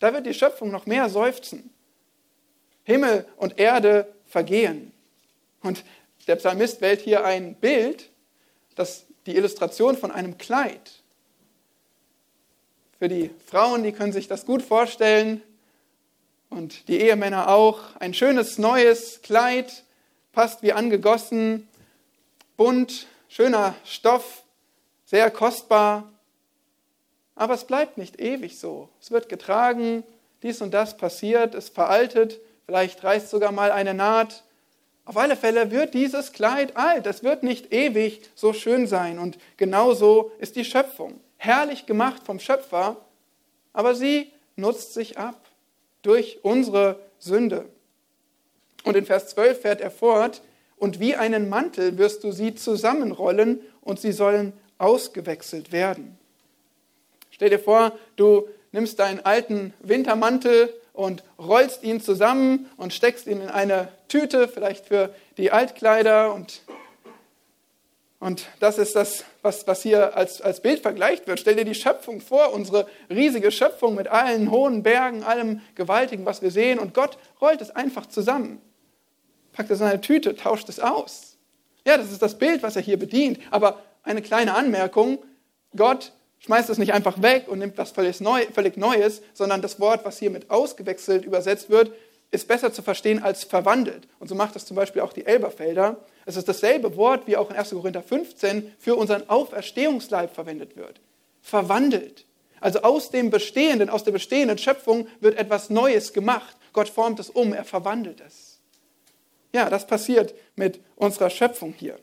Da wird die Schöpfung noch mehr seufzen. Himmel und Erde vergehen. Und der Psalmist wählt hier ein Bild, das die Illustration von einem Kleid. Für die Frauen, die können sich das gut vorstellen und die Ehemänner auch. Ein schönes neues Kleid, passt wie angegossen, bunt, schöner Stoff, sehr kostbar. Aber es bleibt nicht ewig so. Es wird getragen, dies und das passiert, es veraltet, vielleicht reißt sogar mal eine Naht. Auf alle Fälle wird dieses Kleid alt, es wird nicht ewig so schön sein. Und genauso ist die Schöpfung herrlich gemacht vom Schöpfer, aber sie nutzt sich ab durch unsere Sünde. Und in Vers 12 fährt er fort, und wie einen Mantel wirst du sie zusammenrollen und sie sollen ausgewechselt werden. Stell dir vor, du nimmst deinen alten Wintermantel und rollst ihn zusammen und steckst ihn in eine Tüte, vielleicht für die Altkleider und und das ist das, was, was hier als, als Bild vergleicht wird. Stell dir die Schöpfung vor, unsere riesige Schöpfung mit allen hohen Bergen, allem Gewaltigen, was wir sehen. Und Gott rollt es einfach zusammen, packt es in eine Tüte, tauscht es aus. Ja, das ist das Bild, was er hier bedient. Aber eine kleine Anmerkung, Gott schmeißt es nicht einfach weg und nimmt was völlig, Neu, völlig Neues, sondern das Wort, was hier mit ausgewechselt übersetzt wird, ist besser zu verstehen als verwandelt. Und so macht das zum Beispiel auch die Elberfelder. Es ist dasselbe Wort, wie auch in 1. Korinther 15 für unseren Auferstehungsleib verwendet wird. Verwandelt. Also aus dem Bestehenden, aus der bestehenden Schöpfung wird etwas Neues gemacht. Gott formt es um, er verwandelt es. Ja, das passiert mit unserer Schöpfung hier.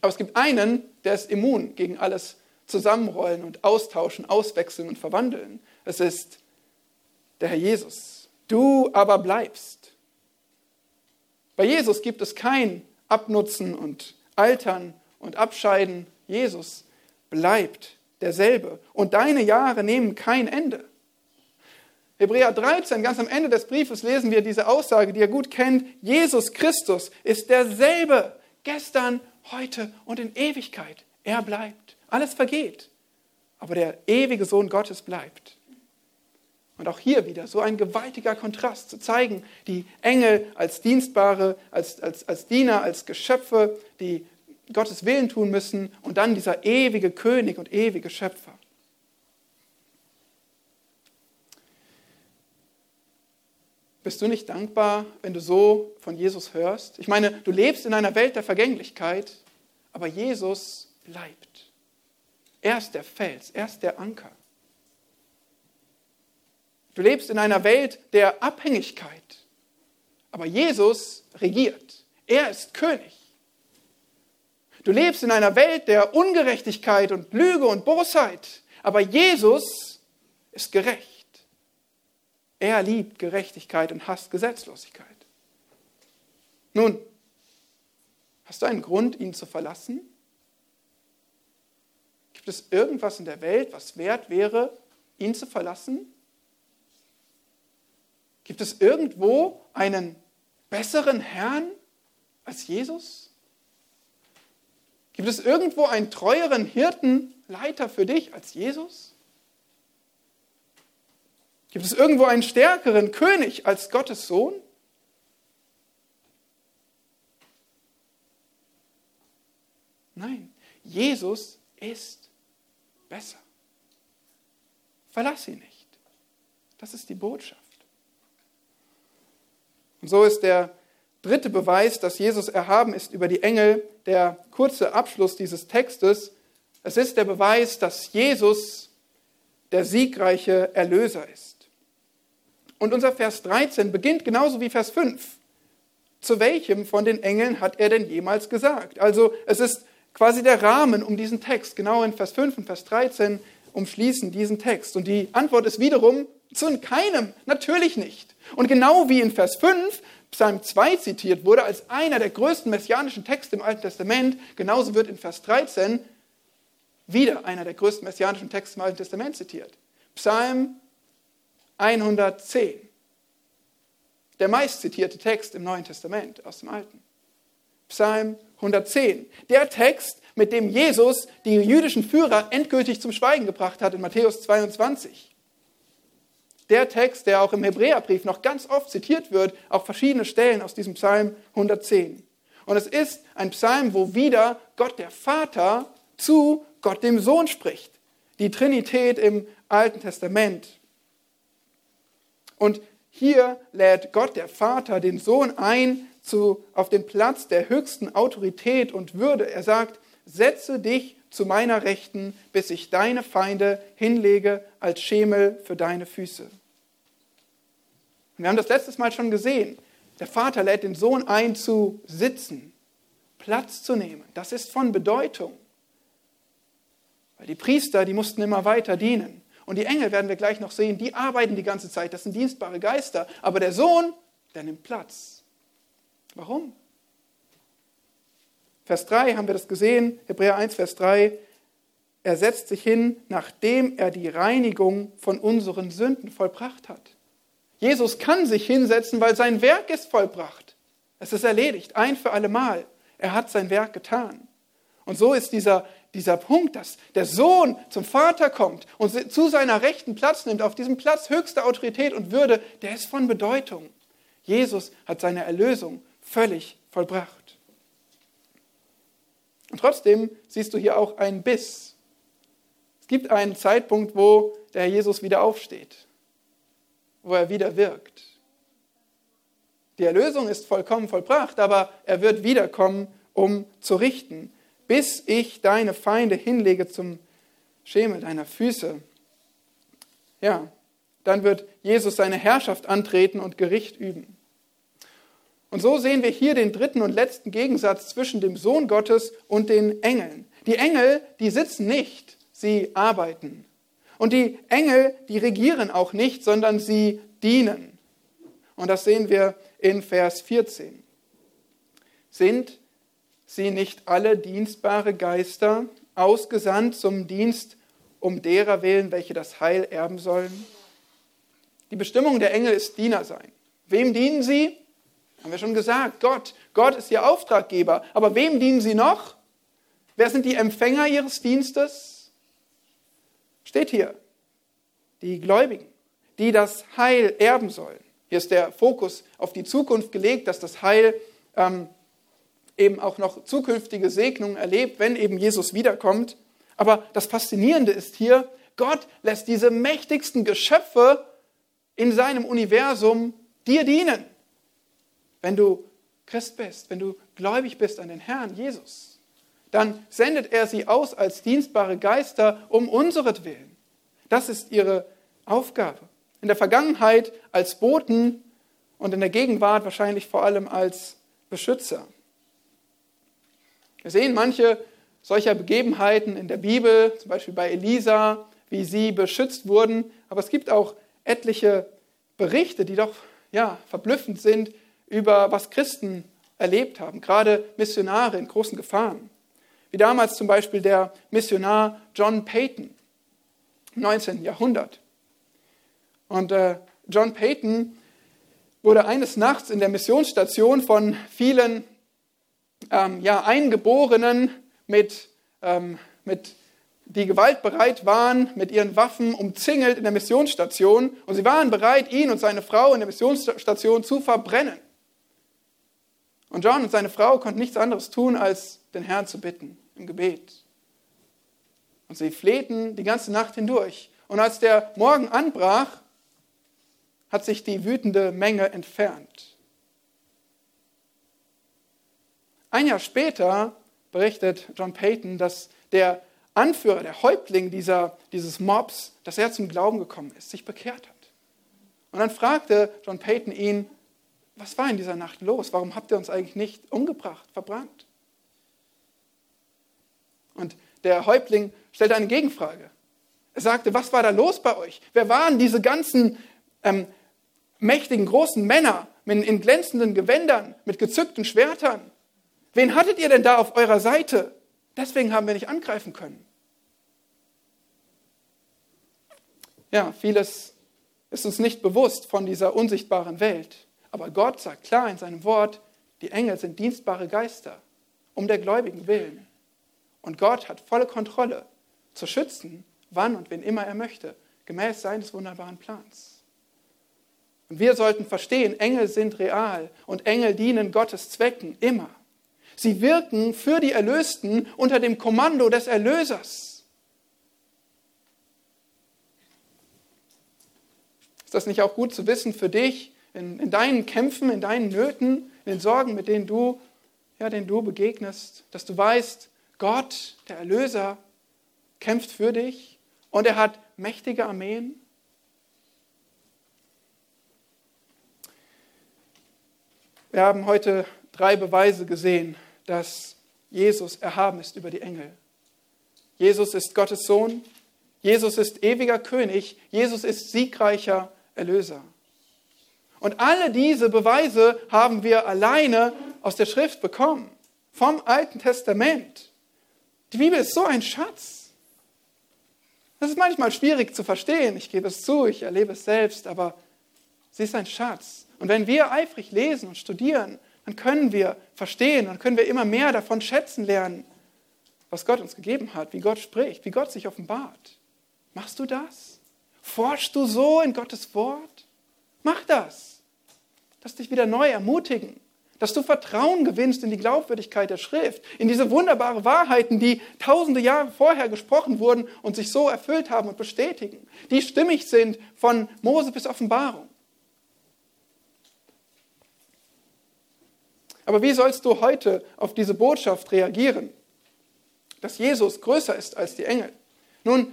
Aber es gibt einen, der ist immun gegen alles Zusammenrollen und Austauschen, Auswechseln und Verwandeln. Es ist der Herr Jesus. Du aber bleibst. Bei Jesus gibt es kein Abnutzen und Altern und Abscheiden. Jesus bleibt derselbe. Und deine Jahre nehmen kein Ende. Hebräer 13, ganz am Ende des Briefes lesen wir diese Aussage, die ihr gut kennt. Jesus Christus ist derselbe gestern, heute und in Ewigkeit. Er bleibt. Alles vergeht. Aber der ewige Sohn Gottes bleibt. Und auch hier wieder so ein gewaltiger Kontrast zu zeigen, die Engel als Dienstbare, als, als, als Diener, als Geschöpfe, die Gottes Willen tun müssen und dann dieser ewige König und ewige Schöpfer. Bist du nicht dankbar, wenn du so von Jesus hörst? Ich meine, du lebst in einer Welt der Vergänglichkeit, aber Jesus bleibt. Er ist der Fels, er ist der Anker. Du lebst in einer Welt der Abhängigkeit. Aber Jesus regiert. Er ist König. Du lebst in einer Welt der Ungerechtigkeit und Lüge und Bosheit. Aber Jesus ist gerecht. Er liebt Gerechtigkeit und hasst Gesetzlosigkeit. Nun, hast du einen Grund, ihn zu verlassen? Gibt es irgendwas in der Welt, was wert wäre, ihn zu verlassen? Gibt es irgendwo einen besseren Herrn als Jesus? Gibt es irgendwo einen treueren Hirtenleiter für dich als Jesus? Gibt es irgendwo einen stärkeren König als Gottes Sohn? Nein, Jesus ist besser. Verlass ihn nicht. Das ist die Botschaft. Und so ist der dritte Beweis, dass Jesus erhaben ist über die Engel, der kurze Abschluss dieses Textes. Es ist der Beweis, dass Jesus der siegreiche Erlöser ist. Und unser Vers 13 beginnt genauso wie Vers 5. Zu welchem von den Engeln hat er denn jemals gesagt? Also es ist quasi der Rahmen um diesen Text. Genau in Vers 5 und Vers 13 umschließen diesen Text. Und die Antwort ist wiederum zu keinem, natürlich nicht. Und genau wie in Vers 5 Psalm 2 zitiert wurde als einer der größten messianischen Texte im Alten Testament, genauso wird in Vers 13 wieder einer der größten messianischen Texte im Alten Testament zitiert. Psalm 110. der meistzitierte Text im Neuen Testament aus dem Alten. Psalm 110. Der Text, mit dem Jesus die jüdischen Führer endgültig zum Schweigen gebracht hat in Matthäus 22. Der Text, der auch im Hebräerbrief noch ganz oft zitiert wird, auch verschiedene Stellen aus diesem Psalm 110. Und es ist ein Psalm, wo wieder Gott der Vater zu Gott dem Sohn spricht. Die Trinität im Alten Testament. Und hier lädt Gott der Vater den Sohn ein zu, auf den Platz der höchsten Autorität und Würde. Er sagt, setze dich zu meiner Rechten, bis ich deine Feinde hinlege als Schemel für deine Füße. Und wir haben das letztes Mal schon gesehen. Der Vater lädt den Sohn ein zu sitzen, Platz zu nehmen. Das ist von Bedeutung. Weil die Priester, die mussten immer weiter dienen. Und die Engel werden wir gleich noch sehen, die arbeiten die ganze Zeit, das sind dienstbare Geister. Aber der Sohn, der nimmt Platz. Warum? Vers 3 haben wir das gesehen, Hebräer 1, Vers 3. Er setzt sich hin, nachdem er die Reinigung von unseren Sünden vollbracht hat. Jesus kann sich hinsetzen, weil sein Werk ist vollbracht. Es ist erledigt, ein für alle Mal. Er hat sein Werk getan. Und so ist dieser dieser Punkt, dass der Sohn zum Vater kommt und zu seiner rechten Platz nimmt, auf diesem Platz höchste Autorität und Würde, der ist von Bedeutung. Jesus hat seine Erlösung völlig vollbracht. Und trotzdem siehst du hier auch einen Biss. Es gibt einen Zeitpunkt, wo der Herr Jesus wieder aufsteht, wo er wieder wirkt. Die Erlösung ist vollkommen vollbracht, aber er wird wiederkommen, um zu richten bis ich deine Feinde hinlege zum Schemel deiner Füße. Ja, dann wird Jesus seine Herrschaft antreten und Gericht üben. Und so sehen wir hier den dritten und letzten Gegensatz zwischen dem Sohn Gottes und den Engeln. Die Engel, die sitzen nicht, sie arbeiten. Und die Engel, die regieren auch nicht, sondern sie dienen. Und das sehen wir in Vers 14. Sind sie nicht alle dienstbare Geister, ausgesandt zum Dienst um derer willen, welche das Heil erben sollen? Die Bestimmung der Engel ist Diener sein. Wem dienen sie? Haben wir schon gesagt, Gott. Gott ist ihr Auftraggeber. Aber wem dienen sie noch? Wer sind die Empfänger ihres Dienstes? Steht hier. Die Gläubigen, die das Heil erben sollen. Hier ist der Fokus auf die Zukunft gelegt, dass das Heil ähm, eben auch noch zukünftige Segnungen erlebt, wenn eben Jesus wiederkommt. Aber das Faszinierende ist hier, Gott lässt diese mächtigsten Geschöpfe in seinem Universum dir dienen. Wenn du Christ bist, wenn du gläubig bist an den Herrn Jesus, dann sendet er sie aus als dienstbare Geister um unseretwillen. Das ist ihre Aufgabe. In der Vergangenheit als Boten und in der Gegenwart wahrscheinlich vor allem als Beschützer. Wir sehen manche solcher Begebenheiten in der Bibel, zum Beispiel bei Elisa, wie sie beschützt wurden. Aber es gibt auch etliche Berichte, die doch ja, verblüffend sind über was Christen erlebt haben, gerade Missionare in großen Gefahren. Wie damals zum Beispiel der Missionar John Payton im 19. Jahrhundert. Und äh, John Payton wurde eines Nachts in der Missionsstation von vielen ähm, ja, Eingeborenen, mit, ähm, mit, die gewaltbereit waren, mit ihren Waffen umzingelt in der Missionsstation. Und sie waren bereit, ihn und seine Frau in der Missionsstation zu verbrennen. Und John und seine Frau konnten nichts anderes tun, als den Herrn zu bitten im Gebet. Und sie flehten die ganze Nacht hindurch. Und als der Morgen anbrach, hat sich die wütende Menge entfernt. Ein Jahr später berichtet John Payton, dass der Anführer, der Häuptling dieser, dieses Mobs, dass er zum Glauben gekommen ist, sich bekehrt hat. Und dann fragte John Payton ihn, was war in dieser Nacht los? Warum habt ihr uns eigentlich nicht umgebracht, verbrannt? Und der Häuptling stellte eine Gegenfrage. Er sagte, was war da los bei euch? Wer waren diese ganzen ähm, mächtigen, großen Männer in, in glänzenden Gewändern, mit gezückten Schwertern? Wen hattet ihr denn da auf eurer Seite? Deswegen haben wir nicht angreifen können. Ja, vieles ist uns nicht bewusst von dieser unsichtbaren Welt. Aber Gott sagt klar in seinem Wort, die Engel sind dienstbare Geister, um der Gläubigen willen. Und Gott hat volle Kontrolle zu schützen, wann und wen immer er möchte, gemäß seines wunderbaren Plans. Und wir sollten verstehen, Engel sind real und Engel dienen Gottes Zwecken immer. Sie wirken für die Erlösten unter dem Kommando des Erlösers. Ist das nicht auch gut zu wissen für dich, in, in deinen Kämpfen, in deinen Nöten, in den Sorgen, mit denen du, ja, denen du begegnest, dass du weißt, Gott, der Erlöser, kämpft für dich und er hat mächtige Armeen. Wir haben heute drei Beweise gesehen, dass Jesus erhaben ist über die Engel. Jesus ist Gottes Sohn, Jesus ist ewiger König, Jesus ist siegreicher Erlöser. Und alle diese Beweise haben wir alleine aus der Schrift bekommen, vom Alten Testament. Die Bibel ist so ein Schatz. Das ist manchmal schwierig zu verstehen, ich gebe es zu, ich erlebe es selbst, aber sie ist ein Schatz. Und wenn wir eifrig lesen und studieren, dann können wir verstehen, dann können wir immer mehr davon schätzen lernen, was Gott uns gegeben hat, wie Gott spricht, wie Gott sich offenbart. Machst du das? Forschst du so in Gottes Wort? Mach das. Lass dich wieder neu ermutigen, dass du Vertrauen gewinnst in die Glaubwürdigkeit der Schrift, in diese wunderbaren Wahrheiten, die tausende Jahre vorher gesprochen wurden und sich so erfüllt haben und bestätigen, die stimmig sind von Mose bis Offenbarung. Aber wie sollst du heute auf diese Botschaft reagieren, dass Jesus größer ist als die Engel? Nun,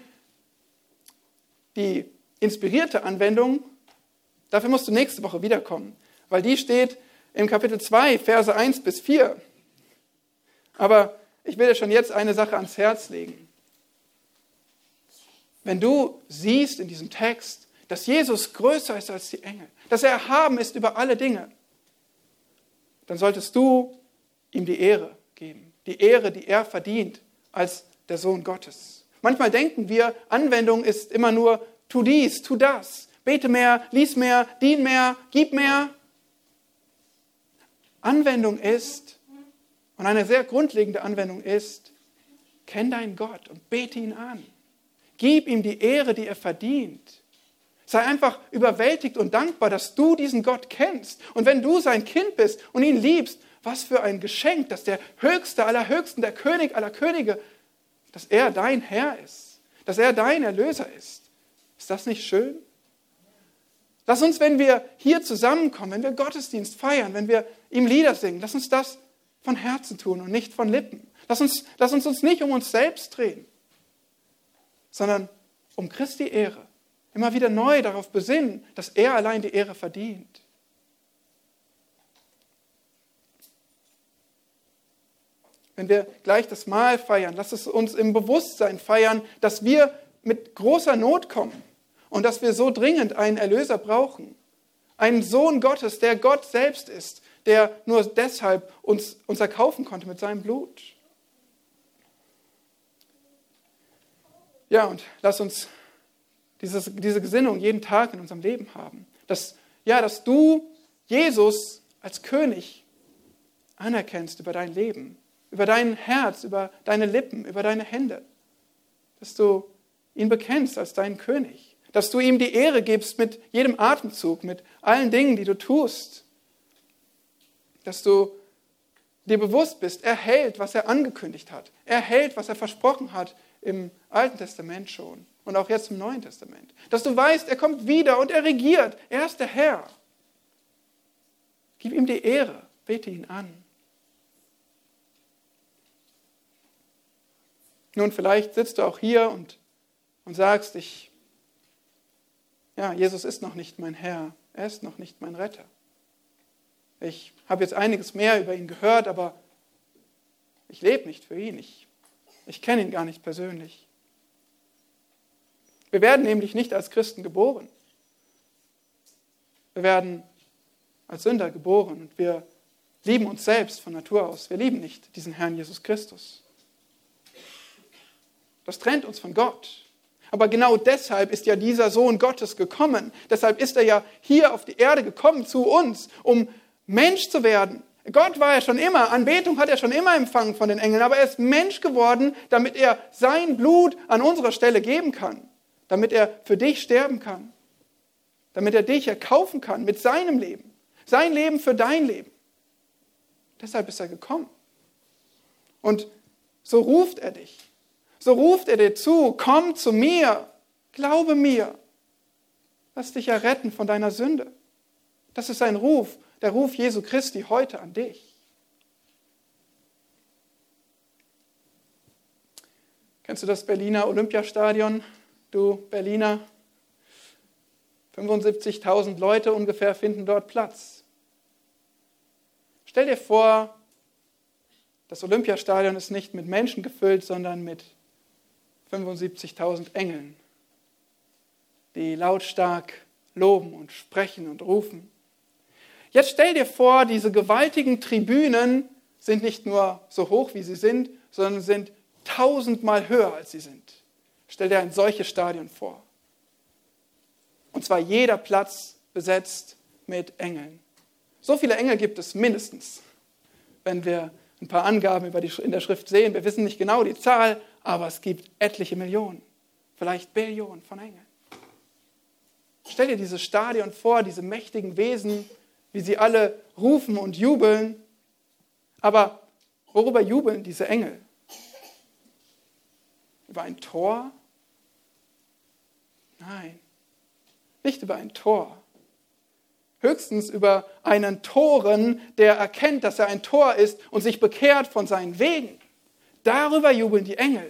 die inspirierte Anwendung, dafür musst du nächste Woche wiederkommen, weil die steht im Kapitel 2, Verse 1 bis 4. Aber ich will dir schon jetzt eine Sache ans Herz legen. Wenn du siehst in diesem Text, dass Jesus größer ist als die Engel, dass er erhaben ist über alle Dinge, dann solltest du ihm die Ehre geben. Die Ehre, die er verdient als der Sohn Gottes. Manchmal denken wir, Anwendung ist immer nur, tu dies, tu das, bete mehr, lies mehr, dien mehr, gib mehr. Anwendung ist, und eine sehr grundlegende Anwendung ist, kenn deinen Gott und bete ihn an. Gib ihm die Ehre, die er verdient. Sei einfach überwältigt und dankbar, dass du diesen Gott kennst. Und wenn du sein Kind bist und ihn liebst, was für ein Geschenk, dass der Höchste aller Höchsten, der König aller Könige, dass er dein Herr ist, dass er dein Erlöser ist. Ist das nicht schön? Lass uns, wenn wir hier zusammenkommen, wenn wir Gottesdienst feiern, wenn wir ihm Lieder singen, lass uns das von Herzen tun und nicht von Lippen. Lass uns, lass uns uns nicht um uns selbst drehen, sondern um Christi Ehre immer wieder neu darauf besinnen, dass er allein die Ehre verdient. Wenn wir gleich das Mahl feiern, lass es uns im Bewusstsein feiern, dass wir mit großer Not kommen und dass wir so dringend einen Erlöser brauchen. Einen Sohn Gottes, der Gott selbst ist, der nur deshalb uns, uns erkaufen konnte mit seinem Blut. Ja, und lass uns dieses, diese Gesinnung jeden Tag in unserem Leben haben. Dass, ja, dass du Jesus als König anerkennst über dein Leben, über dein Herz, über deine Lippen, über deine Hände. Dass du ihn bekennst als deinen König. Dass du ihm die Ehre gibst mit jedem Atemzug, mit allen Dingen, die du tust. Dass du dir bewusst bist, er hält, was er angekündigt hat. Er hält, was er versprochen hat im Alten Testament schon und auch jetzt im Neuen Testament. Dass du weißt, er kommt wieder und er regiert. Er ist der Herr. Gib ihm die Ehre, bete ihn an. Nun, vielleicht sitzt du auch hier und, und sagst, ich, ja, Jesus ist noch nicht mein Herr, er ist noch nicht mein Retter. Ich habe jetzt einiges mehr über ihn gehört, aber ich lebe nicht für ihn. Ich, ich kenne ihn gar nicht persönlich. Wir werden nämlich nicht als Christen geboren. Wir werden als Sünder geboren und wir lieben uns selbst von Natur aus. Wir lieben nicht diesen Herrn Jesus Christus. Das trennt uns von Gott. Aber genau deshalb ist ja dieser Sohn Gottes gekommen. Deshalb ist er ja hier auf die Erde gekommen zu uns, um Mensch zu werden. Gott war ja schon immer, Anbetung hat er schon immer empfangen von den Engeln, aber er ist Mensch geworden, damit er sein Blut an unserer Stelle geben kann, damit er für dich sterben kann, damit er dich erkaufen kann mit seinem Leben, sein Leben für dein Leben. Deshalb ist er gekommen. Und so ruft er dich. So ruft er dir zu, komm zu mir, glaube mir. Lass dich erretten von deiner Sünde. Das ist ein Ruf, der Ruf Jesu Christi heute an dich. Kennst du das Berliner Olympiastadion? Du Berliner? 75.000 Leute ungefähr finden dort Platz. Stell dir vor, das Olympiastadion ist nicht mit Menschen gefüllt, sondern mit 75.000 Engeln, die lautstark loben und sprechen und rufen. Jetzt stell dir vor, diese gewaltigen Tribünen sind nicht nur so hoch, wie sie sind, sondern sind tausendmal höher, als sie sind. Stell dir ein solches Stadion vor. Und zwar jeder Platz besetzt mit Engeln. So viele Engel gibt es mindestens, wenn wir ein paar Angaben in der Schrift sehen. Wir wissen nicht genau die Zahl, aber es gibt etliche Millionen, vielleicht Billionen von Engeln. Stell dir dieses Stadion vor, diese mächtigen Wesen, wie sie alle rufen und jubeln. Aber worüber jubeln diese Engel? Über ein Tor? Nein, nicht über ein Tor. Höchstens über einen Toren, der erkennt, dass er ein Tor ist und sich bekehrt von seinen Wegen. Darüber jubeln die Engel.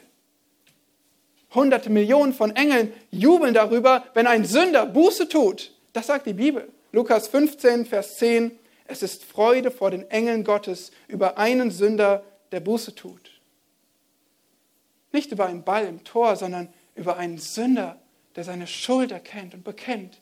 Hunderte Millionen von Engeln jubeln darüber, wenn ein Sünder Buße tut. Das sagt die Bibel. Lukas 15, Vers 10. Es ist Freude vor den Engeln Gottes über einen Sünder, der Buße tut. Nicht über einen Ball im Tor, sondern über einen Sünder, der seine Schuld erkennt und bekennt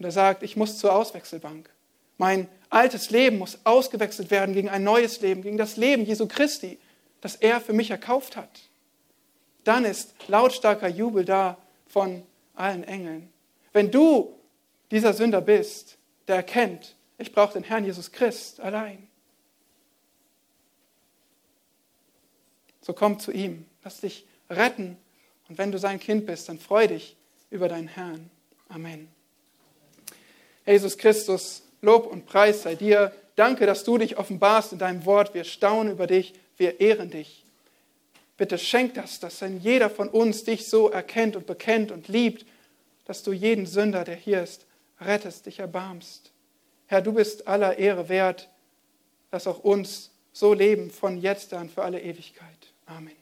und er sagt, ich muss zur Auswechselbank. Mein altes Leben muss ausgewechselt werden gegen ein neues Leben, gegen das Leben Jesu Christi, das er für mich erkauft hat. Dann ist lautstarker Jubel da von allen Engeln. Wenn du dieser Sünder bist, der erkennt, ich brauche den Herrn Jesus Christ allein. So komm zu ihm, lass dich retten und wenn du sein Kind bist, dann freu dich über deinen Herrn. Amen. Jesus Christus, Lob und Preis sei dir. Danke, dass du dich offenbarst in deinem Wort. Wir staunen über dich, wir ehren dich. Bitte schenk das, dass ein jeder von uns dich so erkennt und bekennt und liebt, dass du jeden Sünder, der hier ist, rettest, dich erbarmst. Herr, du bist aller Ehre wert. Lass auch uns so leben von jetzt an für alle Ewigkeit. Amen.